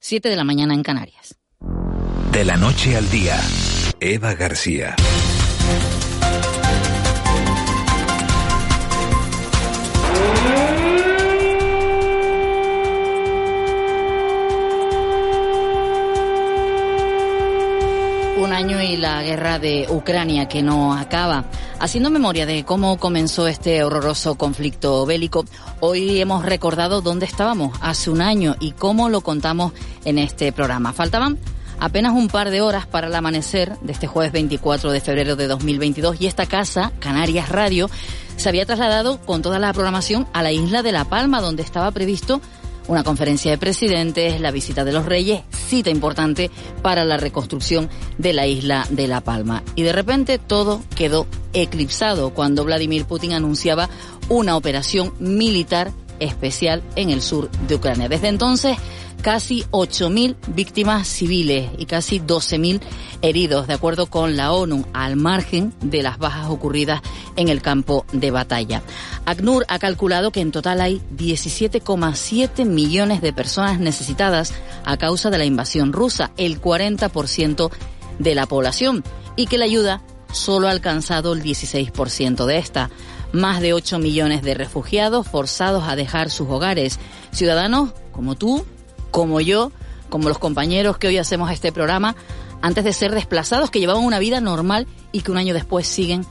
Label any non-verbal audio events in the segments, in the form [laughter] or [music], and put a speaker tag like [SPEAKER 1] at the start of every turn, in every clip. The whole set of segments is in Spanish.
[SPEAKER 1] 7 de la mañana en Canarias.
[SPEAKER 2] De la noche al día, Eva García.
[SPEAKER 1] Un año y la guerra de Ucrania que no acaba. Haciendo memoria de cómo comenzó este horroroso conflicto bélico, hoy hemos recordado dónde estábamos hace un año y cómo lo contamos en este programa. Faltaban apenas un par de horas para el amanecer de este jueves 24 de febrero de 2022 y esta casa, Canarias Radio, se había trasladado con toda la programación a la isla de La Palma, donde estaba previsto una conferencia de presidentes, la visita de los reyes, cita importante para la reconstrucción de la isla de La Palma. Y de repente todo quedó eclipsado cuando Vladimir Putin anunciaba una operación militar especial en el sur de Ucrania. Desde entonces, casi 8.000 víctimas civiles y casi 12.000 heridos, de acuerdo con la ONU, al margen de las bajas ocurridas en el campo de batalla. ACNUR ha calculado que en total hay 17,7 millones de personas necesitadas a causa de la invasión rusa, el 40% de la población, y que la ayuda solo ha alcanzado el 16% de esta. Más de 8 millones de refugiados forzados a dejar sus hogares. Ciudadanos como tú, como yo, como los compañeros que hoy hacemos este programa, antes de ser desplazados, que llevaban una vida normal y que un año después siguen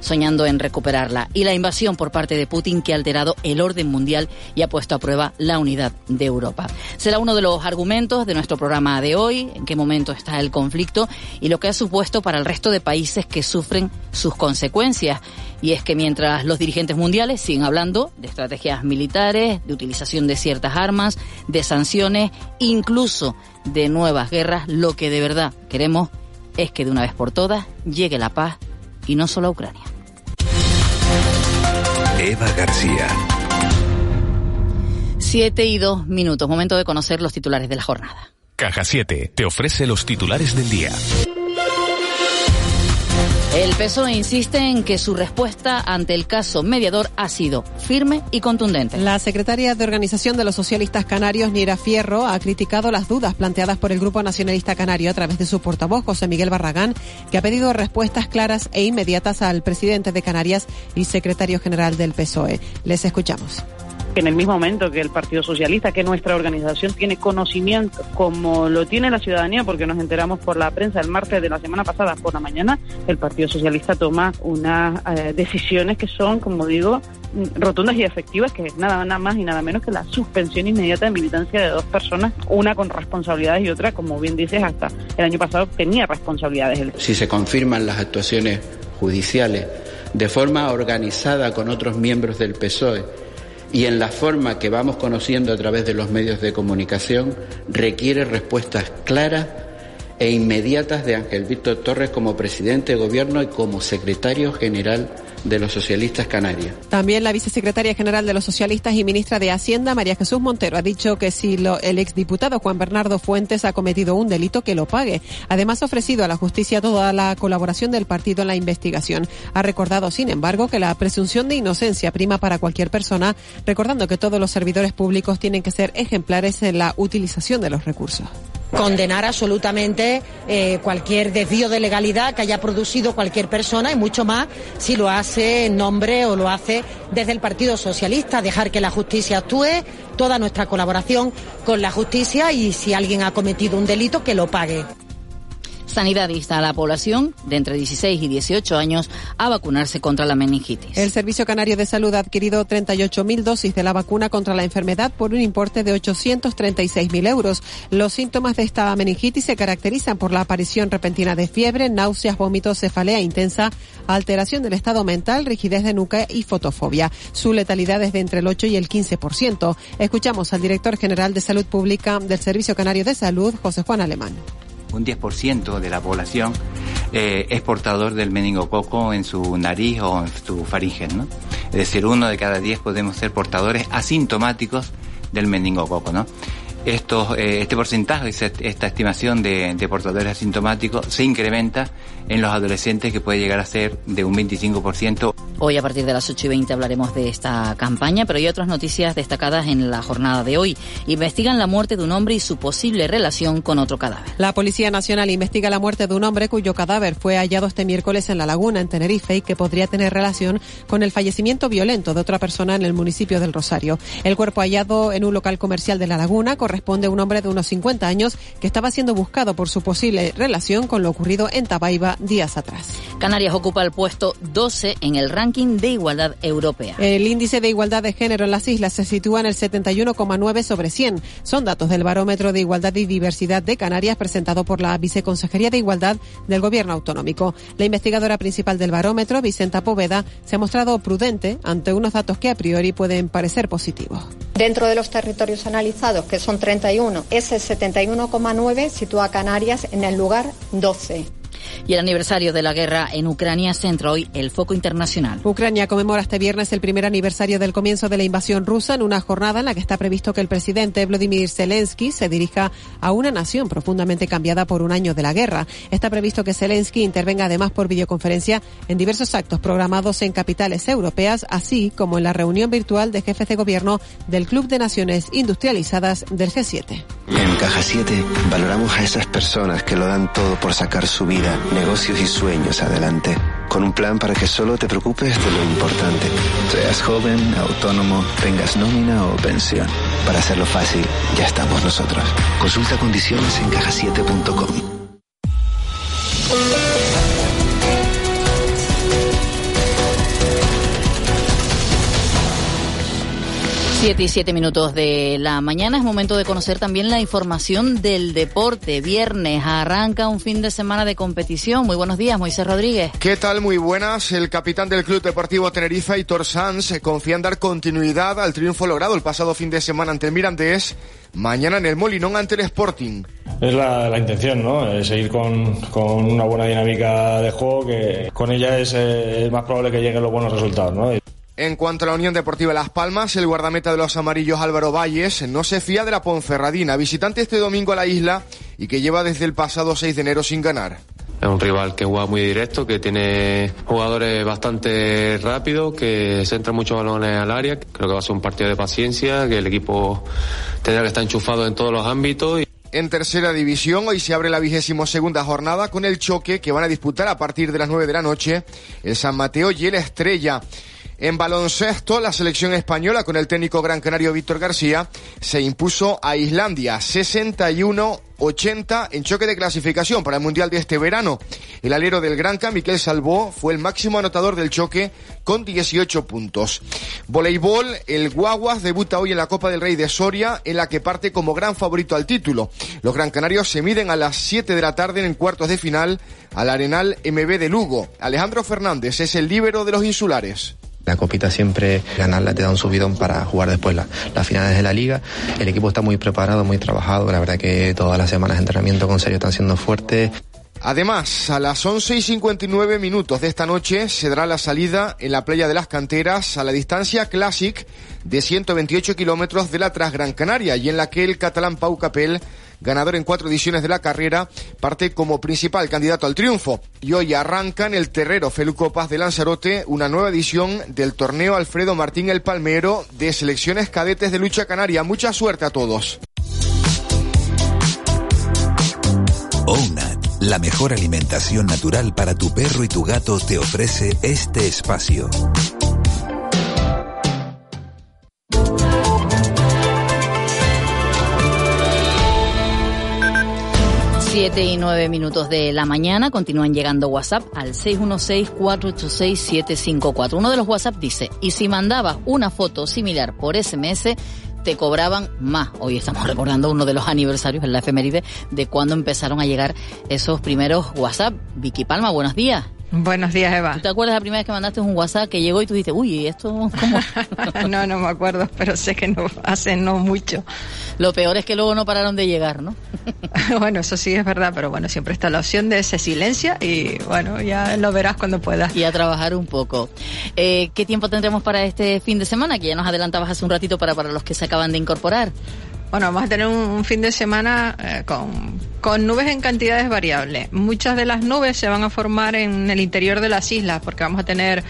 [SPEAKER 1] soñando en recuperarla. Y la invasión por parte de Putin que ha alterado el orden mundial y ha puesto a prueba la unidad de Europa. Será uno de los argumentos de nuestro programa de hoy, en qué momento está el conflicto y lo que ha supuesto para el resto de países que sufren sus consecuencias. Y es que mientras los dirigentes mundiales siguen hablando de estrategias militares, de utilización de ciertas armas, de sanciones, incluso de nuevas guerras, lo que de verdad queremos es que de una vez por todas llegue la paz y no solo a Ucrania.
[SPEAKER 2] Eva García.
[SPEAKER 1] Siete y dos minutos, momento de conocer los titulares de la jornada.
[SPEAKER 2] Caja 7 te ofrece los titulares del día.
[SPEAKER 1] El PSOE insiste en que su respuesta ante el caso mediador ha sido firme y contundente.
[SPEAKER 3] La secretaria de Organización de los Socialistas Canarios, Nira Fierro, ha criticado las dudas planteadas por el Grupo Nacionalista Canario a través de su portavoz, José Miguel Barragán, que ha pedido respuestas claras e inmediatas al presidente de Canarias y secretario general del PSOE. Les escuchamos
[SPEAKER 4] en el mismo momento que el Partido Socialista, que nuestra organización tiene conocimiento, como lo tiene la ciudadanía, porque nos enteramos por la prensa el martes de la semana pasada por la mañana, el Partido Socialista toma unas eh, decisiones que son, como digo, rotundas y efectivas, que es nada, nada más y nada menos que la suspensión inmediata de militancia de dos personas, una con responsabilidades y otra, como bien dices, hasta el año pasado tenía responsabilidades.
[SPEAKER 5] Si se confirman las actuaciones judiciales de forma organizada con otros miembros del PSOE, y en la forma que vamos conociendo a través de los medios de comunicación requiere respuestas claras e inmediatas de Ángel Víctor Torres como presidente de gobierno y como secretario general de los socialistas canarios.
[SPEAKER 3] También la vicesecretaria general de los socialistas y ministra de Hacienda, María Jesús Montero, ha dicho que si lo, el exdiputado Juan Bernardo Fuentes ha cometido un delito, que lo pague. Además, ha ofrecido a la justicia toda la colaboración del partido en la investigación. Ha recordado, sin embargo, que la presunción de inocencia prima para cualquier persona, recordando que todos los servidores públicos tienen que ser ejemplares en la utilización de los recursos
[SPEAKER 6] condenar absolutamente eh, cualquier desvío de legalidad que haya producido cualquier persona y mucho más si lo hace en nombre o lo hace desde el Partido Socialista, dejar que la justicia actúe, toda nuestra colaboración con la justicia y si alguien ha cometido un delito que lo pague.
[SPEAKER 1] Sanidad insta a la población de entre 16 y 18 años a vacunarse contra la meningitis.
[SPEAKER 3] El Servicio Canario de Salud ha adquirido 38.000 dosis de la vacuna contra la enfermedad por un importe de 836.000 euros. Los síntomas de esta meningitis se caracterizan por la aparición repentina de fiebre, náuseas, vómitos, cefalea intensa, alteración del estado mental, rigidez de nuca y fotofobia. Su letalidad es de entre el 8 y el 15%. Escuchamos al director general de Salud Pública del Servicio Canario de Salud, José Juan Alemán
[SPEAKER 7] un 10% de la población eh, es portador del meningococo en su nariz o en su faringe, ¿no? Es decir, uno de cada diez podemos ser portadores asintomáticos del meningococo, ¿no? Estos, eh, este porcentaje, esta estimación de, de portadores asintomáticos se incrementa en los adolescentes que puede llegar a ser de un 25%.
[SPEAKER 1] Hoy a partir de las 8 y 20 hablaremos de esta campaña, pero hay otras noticias destacadas en la jornada de hoy. Investigan la muerte de un hombre y su posible relación con otro cadáver.
[SPEAKER 3] La Policía Nacional investiga la muerte de un hombre cuyo cadáver fue hallado este miércoles en La Laguna, en Tenerife, y que podría tener relación con el fallecimiento violento de otra persona en el municipio del Rosario. El cuerpo hallado en un local comercial de La Laguna corresponde a un hombre de unos 50 años que estaba siendo buscado por su posible relación con lo ocurrido en Tabaiba días atrás.
[SPEAKER 1] Canarias ocupa el puesto 12 en el ranking de igualdad europea.
[SPEAKER 3] El índice de igualdad de género en las islas se sitúa en el 71,9 sobre 100. Son datos del Barómetro de Igualdad y Diversidad de Canarias presentado por la Viceconsejería de Igualdad del Gobierno Autonómico. La investigadora principal del barómetro, Vicenta Poveda, se ha mostrado prudente ante unos datos que a priori pueden parecer positivos.
[SPEAKER 8] Dentro de los territorios analizados, que son 31, ese 71,9 sitúa a Canarias en el lugar 12.
[SPEAKER 1] Y el aniversario de la guerra en Ucrania centra hoy el foco internacional.
[SPEAKER 3] Ucrania conmemora este viernes el primer aniversario del comienzo de la invasión rusa en una jornada en la que está previsto que el presidente Vladimir Zelensky se dirija a una nación profundamente cambiada por un año de la guerra. Está previsto que Zelensky intervenga además por videoconferencia en diversos actos programados en capitales europeas, así como en la reunión virtual de jefes de gobierno del Club de Naciones Industrializadas del G7.
[SPEAKER 9] En Caja 7 valoramos a esas personas que lo dan todo por sacar su vida negocios y sueños adelante, con un plan para que solo te preocupes de lo importante. Seas joven, autónomo, tengas nómina o pensión. Para hacerlo fácil, ya estamos nosotros. Consulta condiciones en cajasiete.com.
[SPEAKER 1] 7 y 7 minutos de la mañana es momento de conocer también la información del deporte. Viernes arranca un fin de semana de competición. Muy buenos días, Moisés Rodríguez.
[SPEAKER 10] ¿Qué tal? Muy buenas. El capitán del Club Deportivo Tenerife, Hitor Sanz, confía en dar continuidad al triunfo logrado el pasado fin de semana ante el Mirandés. Mañana en el Molinón ante el Sporting.
[SPEAKER 11] Es la, intención, ¿no? seguir con, una buena dinámica de juego, que con ella es, eh, es más probable que lleguen los buenos resultados, ¿no?
[SPEAKER 10] En cuanto a la Unión Deportiva Las Palmas, el guardameta de los amarillos Álvaro Valles no se fía de la Ponferradina, visitante este domingo a la isla y que lleva desde el pasado 6 de enero sin ganar.
[SPEAKER 12] Es un rival que juega muy directo, que tiene jugadores bastante rápidos, que centra muchos balones al área. Creo que va a ser un partido de paciencia, que el equipo tendrá que estar enchufado en todos los ámbitos.
[SPEAKER 10] En tercera división, hoy se abre la vigésimo segunda jornada con el choque que van a disputar a partir de las 9 de la noche el San Mateo y el Estrella. En baloncesto, la selección española con el técnico gran canario Víctor García se impuso a Islandia 61-80 en choque de clasificación para el Mundial de este verano. El alero del Granca, Miquel Salvó, fue el máximo anotador del choque con 18 puntos. Voleibol, el Guaguas debuta hoy en la Copa del Rey de Soria, en la que parte como gran favorito al título. Los gran canarios se miden a las 7 de la tarde en cuartos de final al Arenal MB de Lugo. Alejandro Fernández es el líbero de los insulares.
[SPEAKER 13] La copita siempre ganarla te da un subidón para jugar después las finales de la liga. El equipo está muy preparado, muy trabajado. La verdad que todas las semanas de entrenamiento con serio están siendo fuertes.
[SPEAKER 10] Además, a las 11 y 59 minutos de esta noche se dará la salida en la playa de las canteras a la distancia Classic de 128 kilómetros de la Transgran Canaria y en la que el catalán Pau Capel ganador en cuatro ediciones de la carrera, parte como principal candidato al triunfo. Y hoy arranca en el terrero Feluco Paz de Lanzarote una nueva edición del torneo Alfredo Martín el Palmero de selecciones cadetes de lucha canaria. Mucha suerte a todos.
[SPEAKER 2] ONAT, la mejor alimentación natural para tu perro y tu gato, te ofrece este espacio.
[SPEAKER 1] Siete y nueve minutos de la mañana continúan llegando WhatsApp al 616-486-754. Uno de los WhatsApp dice, y si mandabas una foto similar por SMS, te cobraban más. Hoy estamos [laughs] recordando uno de los aniversarios en la efeméride de cuando empezaron a llegar esos primeros WhatsApp. Vicky Palma, buenos días.
[SPEAKER 14] Buenos días, Eva.
[SPEAKER 1] ¿Tú te acuerdas la primera vez que mandaste un WhatsApp que llegó y tú dices, uy, ¿esto cómo? [laughs]
[SPEAKER 14] no, no me acuerdo, pero sé que no hace no mucho.
[SPEAKER 1] Lo peor es que luego no pararon de llegar, ¿no? [laughs]
[SPEAKER 14] bueno, eso sí es verdad, pero bueno, siempre está la opción de ese silencio y bueno, ya lo verás cuando puedas.
[SPEAKER 1] Y a trabajar un poco. Eh, ¿Qué tiempo tendremos para este fin de semana? Que ya nos adelantabas hace un ratito para, para los que se acaban de incorporar.
[SPEAKER 14] Bueno, vamos a tener un, fin de semana eh, con, con nubes en cantidades variables. Muchas de las nubes se van a formar en el interior de las islas porque vamos a tener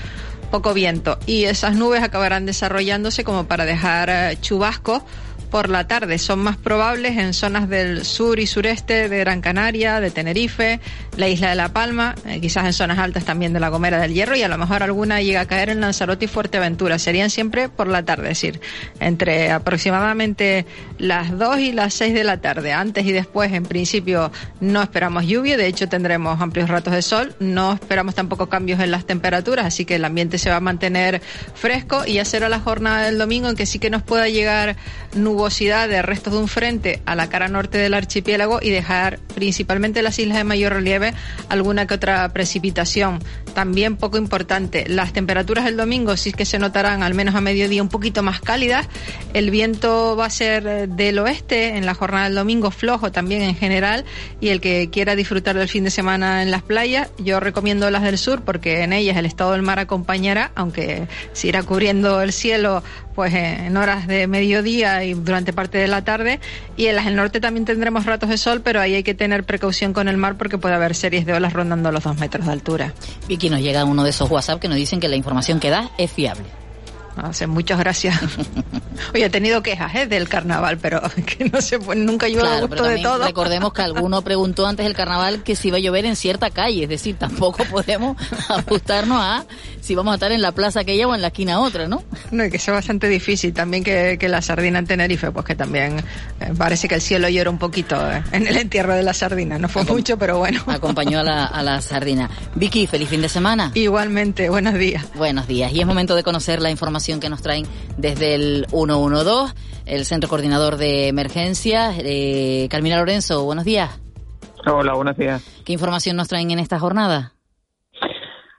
[SPEAKER 14] poco viento y esas nubes acabarán desarrollándose como para dejar eh, chubascos por la tarde. Son más probables en zonas del sur y sureste de Gran Canaria, de Tenerife, la isla de La Palma, eh, quizás en zonas altas también de la Gomera del Hierro y a lo mejor alguna llega a caer en Lanzarote y Fuerteventura. Serían siempre por la tarde, es decir, entre aproximadamente las 2 y las 6 de la tarde. Antes y después, en principio, no esperamos lluvia, de hecho tendremos amplios ratos de sol, no esperamos tampoco cambios en las temperaturas, así que el ambiente se va a mantener fresco y ya será la jornada del domingo en que sí que nos pueda llegar de restos de un frente a la cara norte del archipiélago y dejar principalmente las islas de mayor relieve alguna que otra precipitación. También poco importante, las temperaturas del domingo sí que se notarán al menos a mediodía un poquito más cálidas. El viento va a ser del oeste en la jornada del domingo, flojo también en general. Y el que quiera disfrutar del fin de semana en las playas, yo recomiendo las del sur porque en ellas el estado del mar acompañará, aunque se irá cubriendo el cielo pues en horas de mediodía y durante parte de la tarde. Y en las del norte también tendremos ratos de sol, pero ahí hay que tener precaución con el mar porque puede haber series de olas rondando los dos metros de altura.
[SPEAKER 1] Vicky, nos llega uno de esos WhatsApp que nos dicen que la información que da es fiable.
[SPEAKER 14] Hace muchas gracias. [laughs] Oye, he tenido quejas ¿eh? del carnaval, pero [laughs] que no se pues, nunca llueve a gusto de todo.
[SPEAKER 1] Recordemos que alguno [laughs] preguntó antes del carnaval que si iba a llover en cierta calle, es decir, tampoco podemos ajustarnos a si vamos a estar en la plaza aquella o en la esquina otra, ¿no?
[SPEAKER 14] No, y que sea bastante difícil también que, la sardina en Tenerife, pues que también eh, parece que el cielo llora un poquito eh, en el entierro de la sardina. No fue mucho, pero bueno.
[SPEAKER 1] Acompañó a la, a la sardina. Vicky, feliz fin de semana.
[SPEAKER 14] Igualmente, buenos días.
[SPEAKER 1] Buenos días. Y es momento de conocer la información que nos traen desde el 112, el Centro Coordinador de Emergencias. Eh, Carmina Lorenzo, buenos días.
[SPEAKER 15] Hola, buenos días.
[SPEAKER 1] ¿Qué información nos traen en esta jornada?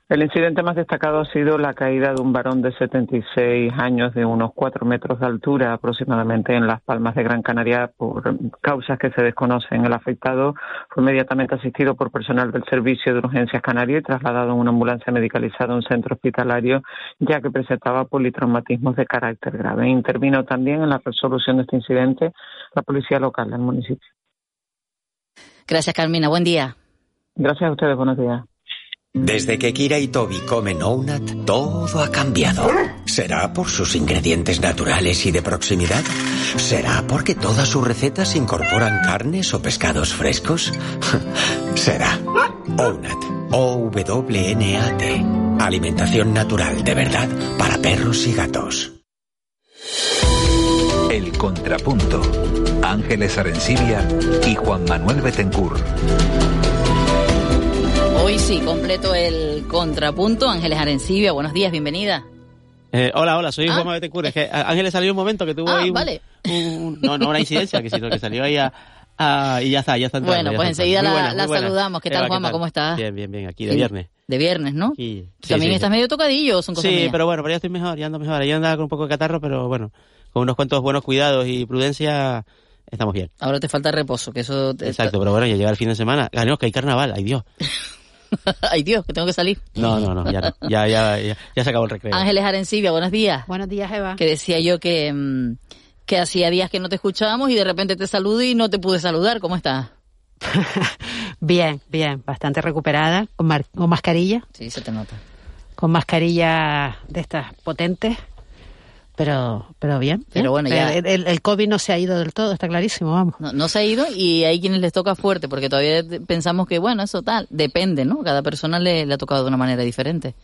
[SPEAKER 15] El incidente más destacado ha sido la caída de un varón de 76 años de unos 4 metros de altura aproximadamente en Las Palmas de Gran Canaria por causas que se desconocen. El afectado fue inmediatamente asistido por personal del Servicio de Urgencias Canaria y trasladado en una ambulancia medicalizada a un centro hospitalario ya que presentaba politraumatismos de carácter grave. Intervino también en la resolución de este incidente la policía local del municipio.
[SPEAKER 1] Gracias, Carmina. Buen día.
[SPEAKER 15] Gracias a ustedes. Buenos días.
[SPEAKER 16] Desde que Kira y Toby comen Ounat, todo ha cambiado. ¿Será por sus ingredientes naturales y de proximidad? ¿Será porque todas sus recetas incorporan carnes o pescados frescos? [laughs] Será. Ounat. O-W-N-A-T. Alimentación natural de verdad para perros y gatos.
[SPEAKER 2] El Contrapunto. Ángeles Arencibia y Juan Manuel Betencur.
[SPEAKER 1] Hoy sí, completo el contrapunto. Ángeles Arencibia, buenos días, bienvenida.
[SPEAKER 17] Eh, hola, hola, soy Juan Manuel Betencur. Es que Ángeles salió un momento que tuvo
[SPEAKER 1] ah,
[SPEAKER 17] ahí
[SPEAKER 1] vale.
[SPEAKER 17] no, no una incidencia, que sino que salió ahí a, y ya está, ya está.
[SPEAKER 1] Entrando, bueno, pues enseguida la, saludamos. ¿Qué tal, Juanma? ¿Cómo estás?
[SPEAKER 17] Bien, bien, bien, aquí de viernes.
[SPEAKER 1] De viernes, ¿no? Sí, También estás medio tocadillo, son cosas
[SPEAKER 17] Sí,
[SPEAKER 1] mías?
[SPEAKER 17] pero bueno, pero ya estoy mejor, ya ando mejor. Ya andaba con un poco de catarro, pero bueno, con unos cuantos buenos cuidados y prudencia estamos bien.
[SPEAKER 1] Ahora te falta reposo, que eso... Te
[SPEAKER 17] Exacto, pero bueno, ya llega el fin de semana. Ganemos que hay carnaval, ay Dios. [laughs] [laughs]
[SPEAKER 1] ay Dios, que tengo que salir.
[SPEAKER 17] No, no, no, ya, ya, ya, ya, se acabó el recreo.
[SPEAKER 1] Ángeles Arencibia, buenos días.
[SPEAKER 18] Buenos días, Eva.
[SPEAKER 1] Que decía yo que... Mm, que hacía días que no te escuchábamos y de repente te saludo y no te pude saludar. ¿Cómo estás? [laughs]
[SPEAKER 18] bien, bien, bastante recuperada, con, mascarilla.
[SPEAKER 1] Sí, se te nota.
[SPEAKER 18] Con mascarilla de estas potentes, pero pero bien.
[SPEAKER 1] Pero bueno, ya...
[SPEAKER 18] El, COVID no se ha ido del todo, está clarísimo, vamos.
[SPEAKER 1] No, se ha ido y hay quienes les toca fuerte, porque todavía pensamos que, bueno, eso tal, depende, ¿no? Cada persona le, le ha tocado de una manera diferente.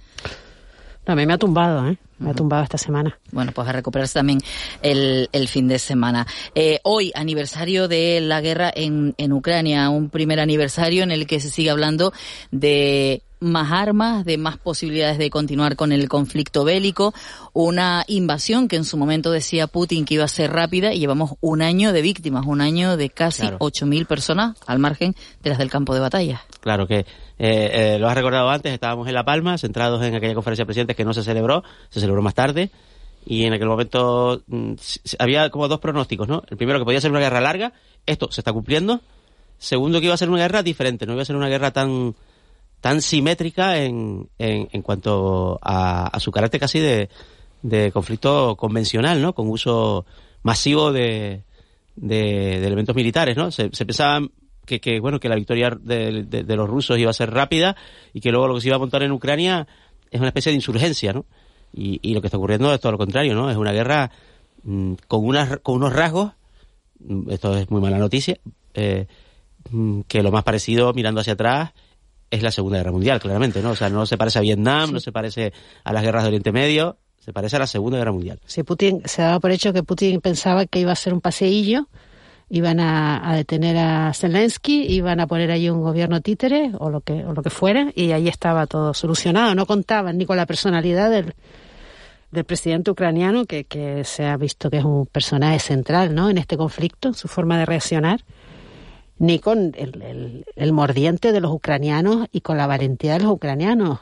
[SPEAKER 18] No, a mí me ha tumbado, ¿eh? Me ha tumbado esta semana.
[SPEAKER 1] Bueno, pues a recuperarse también el, el fin de semana. Eh, hoy, aniversario de la guerra en, en Ucrania, un primer aniversario en el que se sigue hablando de más armas, de más posibilidades de continuar con el conflicto bélico, una invasión que en su momento decía Putin que iba a ser rápida y llevamos un año de víctimas, un año de casi ocho 8.000 personas al margen de las del campo de batalla.
[SPEAKER 17] Claro que eh, eh, lo has recordado antes, estábamos en La Palma, centrados en aquella conferencia de presidentes que no se celebró, se celebró más tarde, y en aquel momento mm, había como dos pronósticos, ¿no? El primero que podía ser una guerra larga, esto se está cumpliendo. Segundo que iba a ser una guerra diferente, no iba a ser una guerra tan tan simétrica en, en, cuanto a, su carácter casi de, de, conflicto convencional, ¿no? Con uso masivo de, de, elementos militares, ¿no? Se, se pensaba que, que, bueno, que la victoria de, de, los rusos iba a ser rápida y que luego lo que se iba a montar en Ucrania es una especie de insurgencia, ¿no? Y, y lo que está ocurriendo es todo lo contrario, ¿no? Es una guerra mm, con, unas, con unos rasgos, mm, esto es muy mala noticia, eh, mm, que lo más parecido mirando hacia atrás es la Segunda Guerra Mundial, claramente, ¿no? O sea, no se parece a Vietnam, no se parece a las guerras de Oriente Medio, se parece a la Segunda Guerra Mundial.
[SPEAKER 18] Sí, Putin se daba por hecho que Putin pensaba que iba a ser un paseillo, iban a, detener a Zelensky, iban a poner ahí un gobierno títere o lo que o lo que fuera y ahí estaba todo solucionado. No contaban ni con la personalidad del, del presidente ucraniano que, que se ha visto que es un personaje central, ¿no? En este conflicto, su forma de reaccionar ni con el, el, mordiente de los ucranianos y con la valentía de los ucranianos,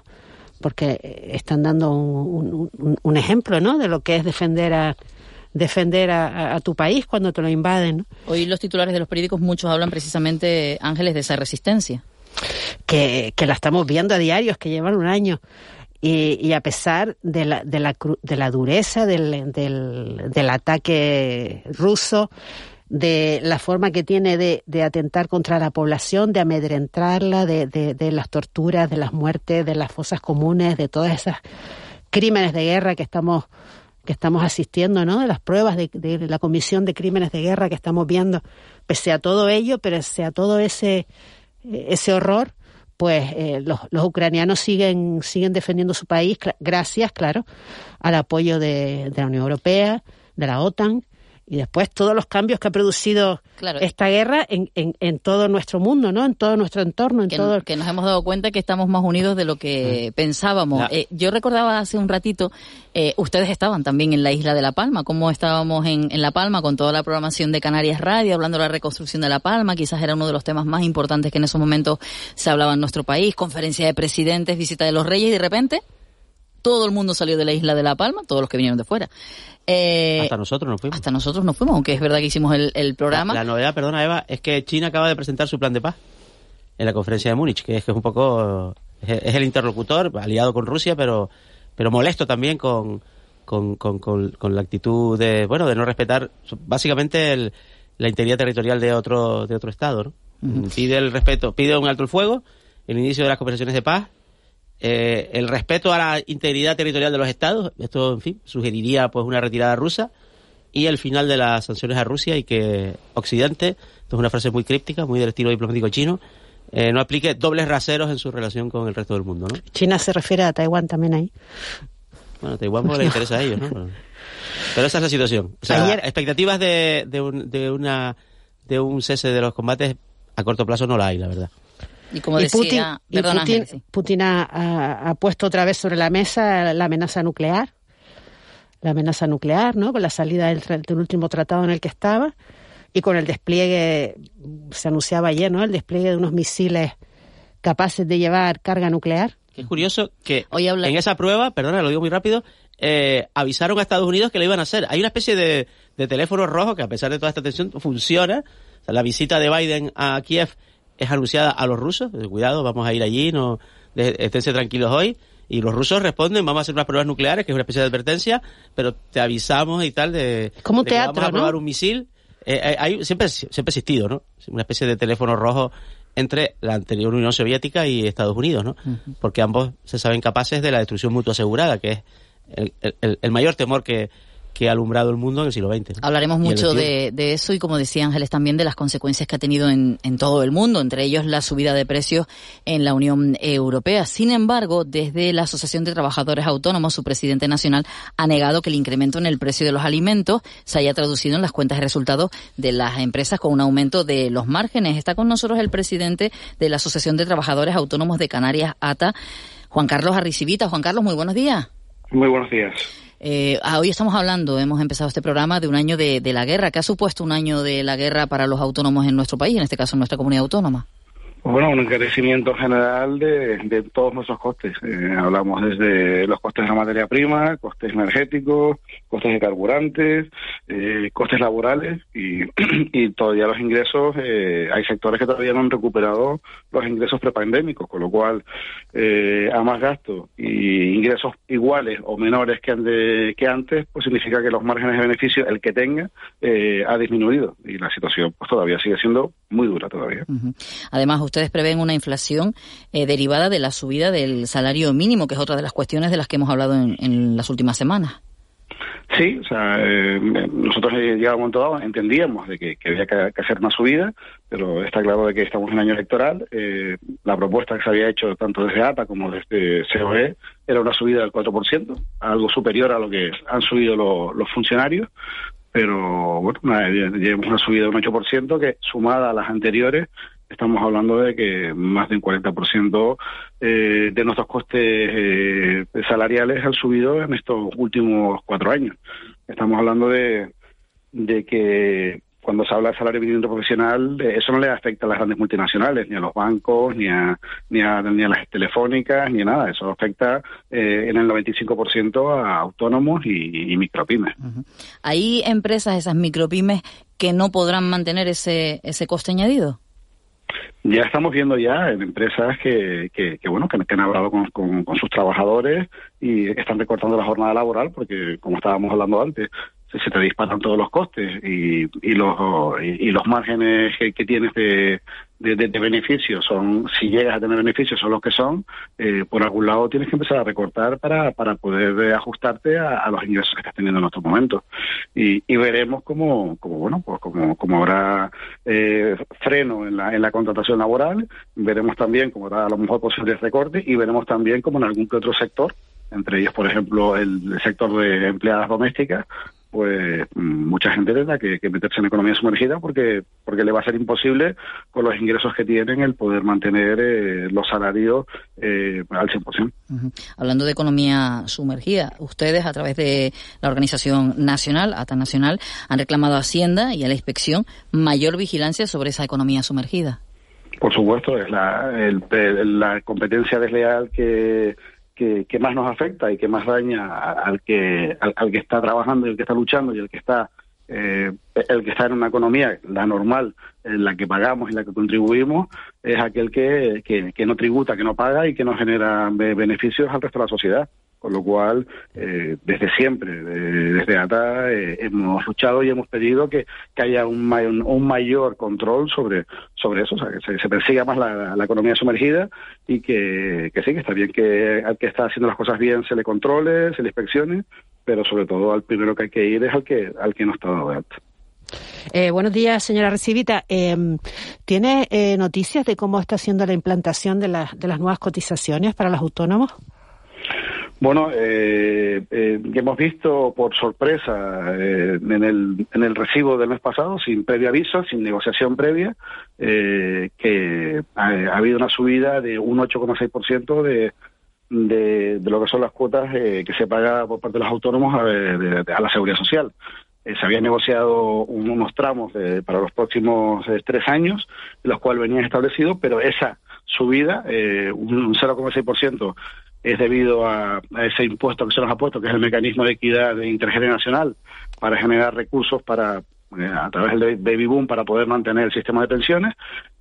[SPEAKER 18] porque están dando un, un, ejemplo ¿no? de lo que es defender a defender a, tu país cuando te lo invaden.
[SPEAKER 1] Hoy los titulares de los periódicos muchos hablan precisamente, Ángeles, de esa resistencia.
[SPEAKER 18] Que, que la estamos viendo a diarios, que llevan un año. Y, y, a pesar de la, de la, de la dureza del, del, ataque ruso, de la forma que tiene de, de, atentar contra la población, de amedrentarla, de, de, de, las torturas, de las muertes, de las fosas comunes, de todas esas crímenes de guerra que estamos que estamos asistiendo, ¿no? De las pruebas de, la comisión de crímenes de guerra que estamos viendo, pese a todo ello, pese a todo ese ese horror, pues eh, los, los, ucranianos siguen siguen defendiendo su país gracias, claro, al apoyo de, de la Unión Europea, de la OTAN y después todos los cambios que ha producido esta guerra en, en, todo nuestro mundo, ¿no? En todo nuestro entorno, en
[SPEAKER 1] que,
[SPEAKER 18] todo.
[SPEAKER 1] Que nos hemos dado cuenta que estamos más unidos de lo que mm. pensábamos. Eh, yo recordaba hace un ratito, eh, ustedes estaban también en la isla de La Palma, cómo estábamos en, en La Palma con toda la programación de Canarias Radio, hablando de la reconstrucción de La Palma, quizás era uno de los temas más importantes que en esos momentos se hablaba en nuestro país, conferencia de presidentes, visita de los reyes y de repente todo el mundo salió de la isla de La Palma, todos los que vinieron de fuera.
[SPEAKER 17] Eh, hasta nosotros nos fuimos.
[SPEAKER 1] Hasta nosotros nos fuimos, aunque es verdad que hicimos el, programa.
[SPEAKER 17] La, novedad, perdona Eva, es que China acaba de presentar su plan de paz en la conferencia de Múnich, que es que es un poco es, el interlocutor aliado con Rusia, pero pero molesto también con con, con, con, la actitud de bueno de no respetar básicamente la integridad territorial de otro de otro estado, ¿no? Pide el respeto, pide un alto el fuego, el inicio de las conversaciones de paz eh, el respeto a la integridad territorial de los estados, esto, en fin, sugeriría pues una retirada rusa y el final de las sanciones a Rusia y que Occidente, esto es una frase muy críptica, muy del estilo diplomático chino, eh, no aplique dobles raseros en su relación con el resto del mundo, ¿no?
[SPEAKER 18] China se refiere a Taiwán también ahí.
[SPEAKER 17] Bueno, Taiwán pues le [laughs] interesa a ellos, ¿no? Pero esa es la situación. O sea, expectativas de, de, un, de, una, de un cese de los combates a corto plazo no la hay, la verdad.
[SPEAKER 1] Y como decía,
[SPEAKER 18] Putin, ha, puesto otra vez sobre la mesa la amenaza nuclear, la amenaza nuclear, ¿no? Con la salida del, último tratado en el que estaba y con el despliegue, se anunciaba ayer, ¿no? El despliegue de unos misiles capaces de llevar carga nuclear.
[SPEAKER 17] es curioso que Hoy en esa prueba, perdona, lo digo muy rápido, eh, avisaron a Estados Unidos que lo iban a hacer. Hay una especie de, de teléfono rojo que a pesar de toda esta tensión funciona. la visita de Biden a Kiev es anunciada a los rusos, eh, cuidado, vamos a ir allí, no esténse tranquilos hoy. Y los rusos responden, vamos a hacer unas pruebas nucleares, que es una especie de advertencia, pero te avisamos y tal de,
[SPEAKER 18] Como que
[SPEAKER 17] vamos a probar un misil. Eh, eh, hay, siempre, siempre ha existido, ¿no? Una especie de teléfono rojo entre la anterior Unión Soviética y Estados Unidos, ¿no? Porque ambos se saben capaces de la destrucción mutua asegurada, que es el, el mayor temor que, que ha alumbrado el mundo en el siglo XX.
[SPEAKER 1] Hablaremos mucho de, eso y, como decía Ángeles, también de las consecuencias que ha tenido en, todo el mundo, entre ellos la subida de precios en la Unión Europea. Sin embargo, desde la Asociación de Trabajadores Autónomos, su presidente nacional ha negado que el incremento en el precio de los alimentos se haya traducido en las cuentas de resultados de las empresas con un aumento de los márgenes. Está con nosotros el presidente de la Asociación de Trabajadores Autónomos de Canarias, ATA, Juan Carlos Arricivita. Juan Carlos, muy buenos días.
[SPEAKER 19] Muy buenos días.
[SPEAKER 1] Eh, ah, hoy estamos hablando, hemos empezado este programa de un año de, la guerra. ¿Qué ha supuesto un año de la guerra para los autónomos en nuestro país, en este caso en nuestra comunidad autónoma?
[SPEAKER 19] Bueno, un encarecimiento general de, de todos nuestros costes. Eh, hablamos desde los costes de la materia prima, costes energéticos, costes de carburantes, eh, costes laborales [clears throat] y, todavía los ingresos, eh, hay sectores que todavía no han recuperado los ingresos prepandémicos, con lo cual eh, a más gastos y ingresos iguales o menores que, ande, que antes, pues significa que los márgenes de beneficio, el que tenga, eh, ha disminuido y la situación pues todavía sigue siendo muy dura todavía.
[SPEAKER 1] Además, ustedes prevén una inflación eh, derivada de la subida del salario mínimo, que es otra de las cuestiones de las que hemos hablado en, en las últimas semanas.
[SPEAKER 19] Sí, o sea, eh, nosotros llegado a un momento dado entendíamos de que, que había que, hacer una subida, pero está claro de que estamos en año electoral. Eh, la propuesta que se había hecho tanto desde ATA como desde COE era una subida del 4%, algo superior a lo que han subido lo, los funcionarios, pero bueno, llevamos una subida de un 8% que sumada a las anteriores estamos hablando de que más de un 40% eh, de nuestros costes eh, salariales han subido en estos últimos cuatro años. Estamos hablando de, que cuando se habla de salario mínimo profesional, eso no le afecta a las grandes multinacionales, ni a los bancos, ni a, ni a, ni a las telefónicas, ni a nada. Eso afecta eh, en el 95% a autónomos y, y micropymes. Uh.
[SPEAKER 1] ¿Hay empresas, esas micropymes, que no podrán mantener ese, ese coste añadido?
[SPEAKER 19] Ya estamos viendo ya en empresas que, que, que bueno, que, que, han hablado con, con, con, sus trabajadores y están recortando la jornada laboral porque, como estábamos hablando antes, se te disparan todos los costes y, y los y, los márgenes que, tienes de, de, beneficios son, si llegas a tener beneficios, son los que son, eh, por algún lado tienes que empezar a recortar para, para poder ajustarte a, a los ingresos que estás teniendo en estos momentos. Y, y veremos cómo, cómo, bueno, pues como, como habrá eh, freno en la, en la contratación laboral, veremos también cómo habrá a lo mejor posibles recortes y veremos también como en algún que otro sector, entre ellos, por ejemplo, el sector de empleadas domésticas, pues mucha gente tendrá que, que, meterse en economía sumergida porque porque le va a ser imposible con los ingresos que tienen el poder mantener eh, los salarios eh, al 100%. Uh
[SPEAKER 1] -huh. Hablando de economía sumergida, ustedes a través de la organización nacional, ATA Nacional, han reclamado a Hacienda y a la inspección mayor vigilancia sobre esa economía sumergida.
[SPEAKER 19] Por supuesto, es la, el, la competencia desleal que que, que, más nos afecta y que más daña al que al, al, que está trabajando y el que está luchando y el que está eh, el que está en una economía la normal en la que pagamos y la que contribuimos es aquel que, que, no tributa que no paga y que no genera beneficios al resto de la sociedad. Con lo cual, eh, desde siempre, desde ATA, eh, hemos luchado y hemos pedido que, que haya un, may un, mayor control sobre, sobre eso, o sea, que se, se persiga más la, la, economía sumergida y que, que sí, que está bien que al que está haciendo las cosas bien se le controle, se le inspeccione, pero sobre todo al primero que hay que ir es al que, al que no está dado de alta.
[SPEAKER 18] Eh, buenos días, señora Recibita. Eh, ¿Tiene eh, noticias de cómo está siendo la implantación de, la, de las nuevas cotizaciones para los autónomos?
[SPEAKER 19] Bueno, eh, eh, hemos visto por sorpresa eh, en, el, en el recibo del mes pasado, sin previo aviso, sin negociación previa, eh, que ha, ha, habido una subida de un 8,6% de, de, de lo que son las cuotas eh, que se paga por parte de los autónomos a, de, a la seguridad social. Eh, se habían negociado unos tramos para los próximos tres años, los cuales venían establecidos, pero esa subida, un 0,6%, es debido a, a, ese impuesto que se nos ha puesto, que es el mecanismo de equidad intergeneracional para generar recursos para eh, a través del baby boom para poder mantener el sistema de pensiones,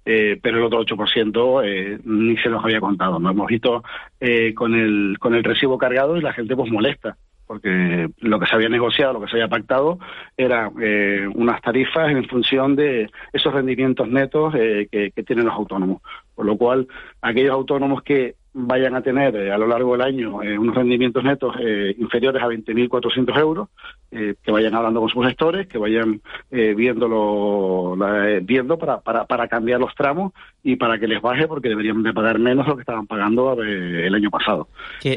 [SPEAKER 19] eh, pero el otro 8% eh, ni se nos había contado. Nos hemos visto eh, con, el, con el recibo cargado y la gente pues molesta porque lo que se había negociado, lo que se había pactado, era eh, unas tarifas en función de esos rendimientos netos eh, que, tienen los autónomos. Por lo cual, aquellos autónomos que vayan a tener eh, a lo largo del año eh, unos rendimientos netos eh, inferiores a 20.400 euros, que vayan hablando con sus gestores, que vayan viéndolo, la, viendo para, para, para cambiar los tramos y para que les baje, porque deberían de pagar menos lo que estaban pagando el año pasado.
[SPEAKER 17] ¿Sí?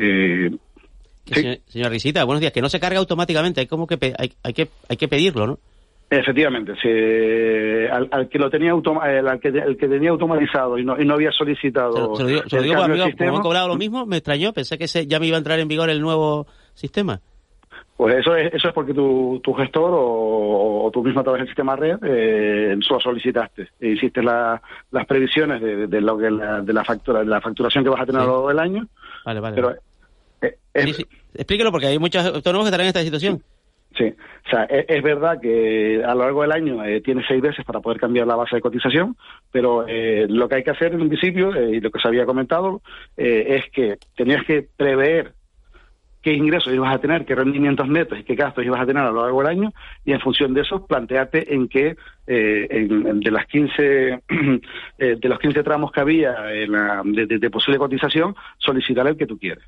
[SPEAKER 17] Señor, Risita, buenos días. Que no se carga automáticamente, hay como que hay, hay que hay que pedirlo, ¿no?
[SPEAKER 19] Efectivamente, si, al, al, que lo tenía automa, el, al que, el que tenía automatizado y no, y no había solicitado.
[SPEAKER 17] Se lo, se lo digo, se lo digo amigo, como han cobrado lo mismo, me extrañó, pensé que se, ya me iba a entrar en vigor el nuevo sistema.
[SPEAKER 19] Pues eso es, eso es porque tu, tu gestor o, o tú mismo a través del sistema red eh, lo solicitaste. E hiciste la- las previsiones de, de lo que la, de la factura, de la facturación que vas a tener a lo largo del año.
[SPEAKER 17] Vale, vale.
[SPEAKER 19] Pero eh, es-
[SPEAKER 17] Sí, sí. Explíquelo porque hay muchos autónomos que estarán en esta situación.
[SPEAKER 19] Sí, o sea, es, es verdad que a lo largo del año eh, tiene seis veces para poder cambiar la base de cotización, pero eh, lo que hay que hacer en un principio, eh, y lo que se había comentado, eh, es que tenías que prever qué ingresos ibas a tener, qué rendimientos netos y qué gastos ibas a tener a lo largo del año, y en función de eso plantearte en qué eh, en- en de las 15 [clears throat] eh, de los 15 tramos que había en la- de posible cotización, solicitar el que tú quieres.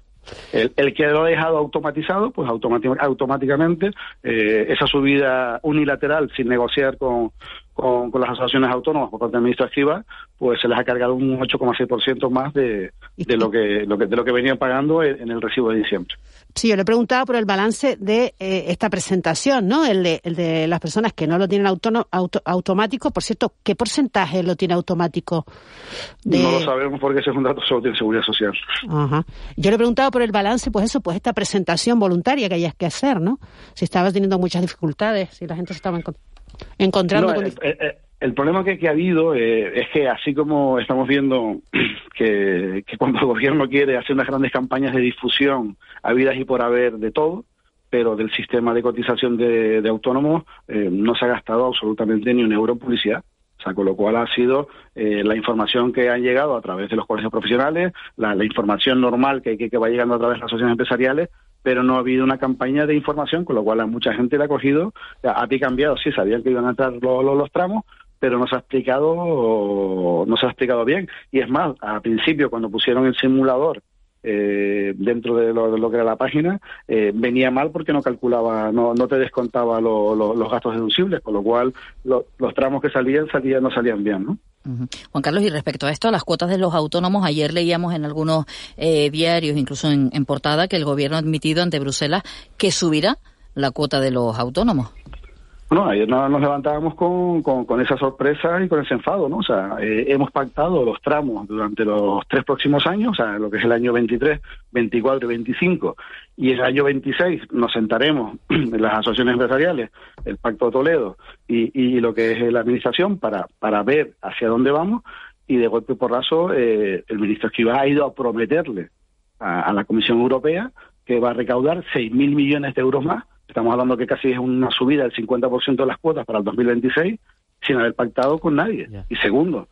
[SPEAKER 19] El, el que lo ha dejado automatizado, pues automáticamente eh, esa subida unilateral sin negociar con, con, con las asociaciones autónomas por parte Escriba, pues se les ha cargado un 8,6% más de, de lo que, lo que de lo que venían pagando en, el recibo de diciembre.
[SPEAKER 18] Sí, yo le preguntaba por el balance de eh, esta presentación, ¿no? El de, el de las personas que no lo tienen autóno- auto- automático. Por cierto, ¿qué porcentaje lo tiene automático? De...
[SPEAKER 19] No lo sabemos porque ese es un dato solo de seguridad social.
[SPEAKER 18] Ajá. Yo le preguntaba por el balance, pues eso, pues esta presentación voluntaria que hayas que hacer, ¿no? Si estabas teniendo muchas dificultades, si la gente se estaba encon- encontrando
[SPEAKER 19] No,
[SPEAKER 18] con...
[SPEAKER 19] el, el- el problema que, que ha habido eh, es que así como estamos viendo [clears throat] que, que cuando el gobierno quiere hacer unas grandes campañas de difusión habidas y por haber de todo, pero del sistema de cotización de, de autónomos eh, no se ha gastado absolutamente ni un euro en publicidad. O sea, con lo cual ha sido eh, la información que han llegado a través de los colegios profesionales, la, la información normal que, que, que va llegando a través de las asociaciones empresariales, pero no ha habido una campaña de información, con lo cual a mucha gente le ha cogido a pie cambiado. Sí, sabían que iban a entrar los, los, los tramos, pero no se ha explicado no se ha explicado bien. Y es más, al principio cuando pusieron el simulador eh, dentro de lo, de lo que era la página, eh, venía mal porque no calculaba, no, no te descontaba lo- lo- los gastos deducibles, con lo cual lo- los tramos que salían, salían no salían bien, ¿no?
[SPEAKER 1] Juan Carlos, y respecto a esto, a las cuotas de los autónomos, ayer leíamos en algunos eh, diarios, incluso en, en portada, que el gobierno ha admitido ante Bruselas que subirá la cuota de los autónomos.
[SPEAKER 19] Bueno, ayer no- nos levantábamos con, con, esa sorpresa y con ese enfado, ¿no? O sea, eh, hemos pactado los tramos durante los tres próximos años, o sea, lo que es el año 23, 24 y 25, y el año 26 nos sentaremos [clears throat] en las asociaciones empresariales, el Pacto de Toledo y, lo que es la administración para, para ver hacia dónde vamos y de golpe y porrazo eh, el ministro Escrivá ha ido a prometerle a, a la Comisión Europea que va a recaudar 6.000 millones de euros más. Estamos hablando que casi es una subida del 50% de las cuotas para el 2026 sin haber pactado con nadie. Y segundo,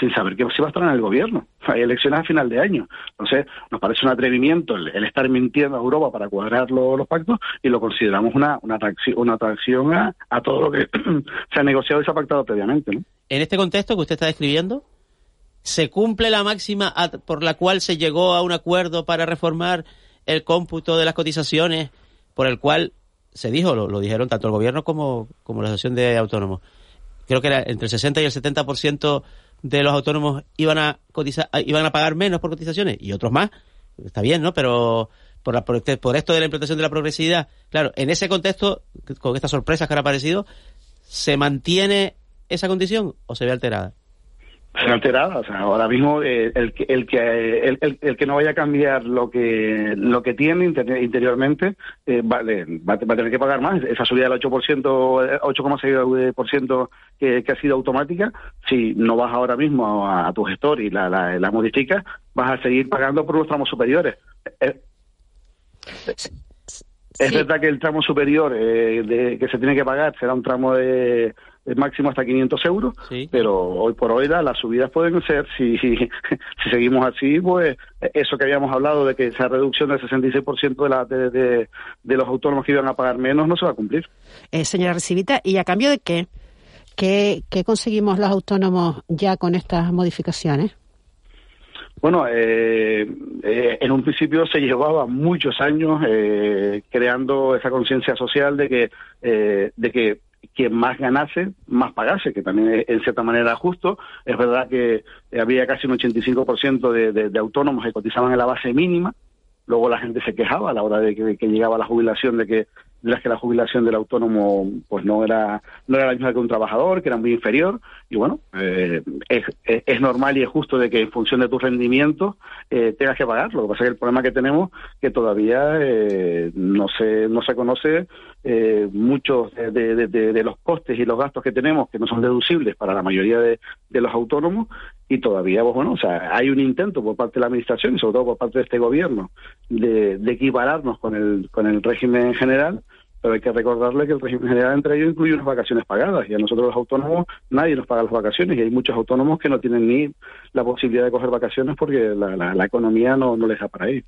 [SPEAKER 19] sin saber que se va a estar en el gobierno. [laughs] Hay elecciones a final de año. Entonces, nos parece un atrevimiento el, el estar mintiendo a Europa para cuadrar lo- los pactos y lo consideramos una, una, atracción, una atracción a, a todo lo que [clears throat] se ha negociado y se ha pactado previamente. ¿no?
[SPEAKER 17] En este contexto que usted está describiendo, ¿se cumple la máxima por la cual se llegó a un acuerdo para reformar el cómputo de las cotizaciones, por el cual se dijo, lo, lo dijeron tanto el gobierno como, como la asociación de autónomos? Creo que era entre el 60 y el 70% de los autónomos iban a cotizar, iban a pagar menos por cotizaciones y otros más. Está bien, ¿no? Pero por, la, por, este- por esto de la implantación de la progresividad, claro, en ese contexto, con estas sorpresas que han aparecido, ¿se mantiene esa condición o se ve alterada?
[SPEAKER 19] Se ve alterada. O sea, ahora mismo eh, el, que el que el, el- el que no vaya a cambiar lo que lo que tiene inter- interiormente eh, va, a- va a tener que pagar más. Esa subida del 8%, eh, 8,6% que, que ha sido automática, si no vas ahora mismo a, a tu gestor y la, la, la modificas, vas a seguir pagando por los tramos superiores. Eh, es verdad que el tramo superior eh, de- que se tiene que pagar será un tramo de, de máximo hasta 500 euros, pero hoy por hoy la- las subidas pueden ser, si, [laughs] si seguimos así, pues eso que habíamos hablado de que esa reducción del 66% de, la, de, de, de los autónomos que iban a pagar menos no se va a cumplir.
[SPEAKER 18] Eh, señora Recibita, ¿y a cambio de qué? ¿Qué, qué conseguimos los autónomos ya con estas modificaciones?
[SPEAKER 19] Bueno, eh, eh, en un principio se llevaba muchos años eh, creando esa conciencia social de que, eh, de que quien más ganase, más pagase, que también en cierta manera justo. Es verdad que había casi un 85% de, de, de autónomos que cotizaban en la base mínima. Luego la gente se quejaba a la hora de que, que llegaba la jubilación de que de las que la jubilación del autónomo pues no era no era la misma que un trabajador, que era muy inferior y bueno eh, es, es, normal y es justo de que en función de tus rendimientos eh, tengas que pagar. Lo que pasa es que el problema que tenemos que todavía eh, no se no se conoce eh, muchos de, de, de, los costes y los gastos que tenemos que no son deducibles para la mayoría de, los autónomos y todavía pues, bueno o sea hay un intento por parte de la administración y sobre todo por parte de este gobierno de, equipararnos con el con el régimen general pero hay que recordarle que el régimen general entre ellos incluye unas vacaciones pagadas y a nosotros los autónomos nadie nos paga las vacaciones y hay muchos autónomos que no tienen ni la posibilidad de coger vacaciones porque la, economía no, no les da para ir.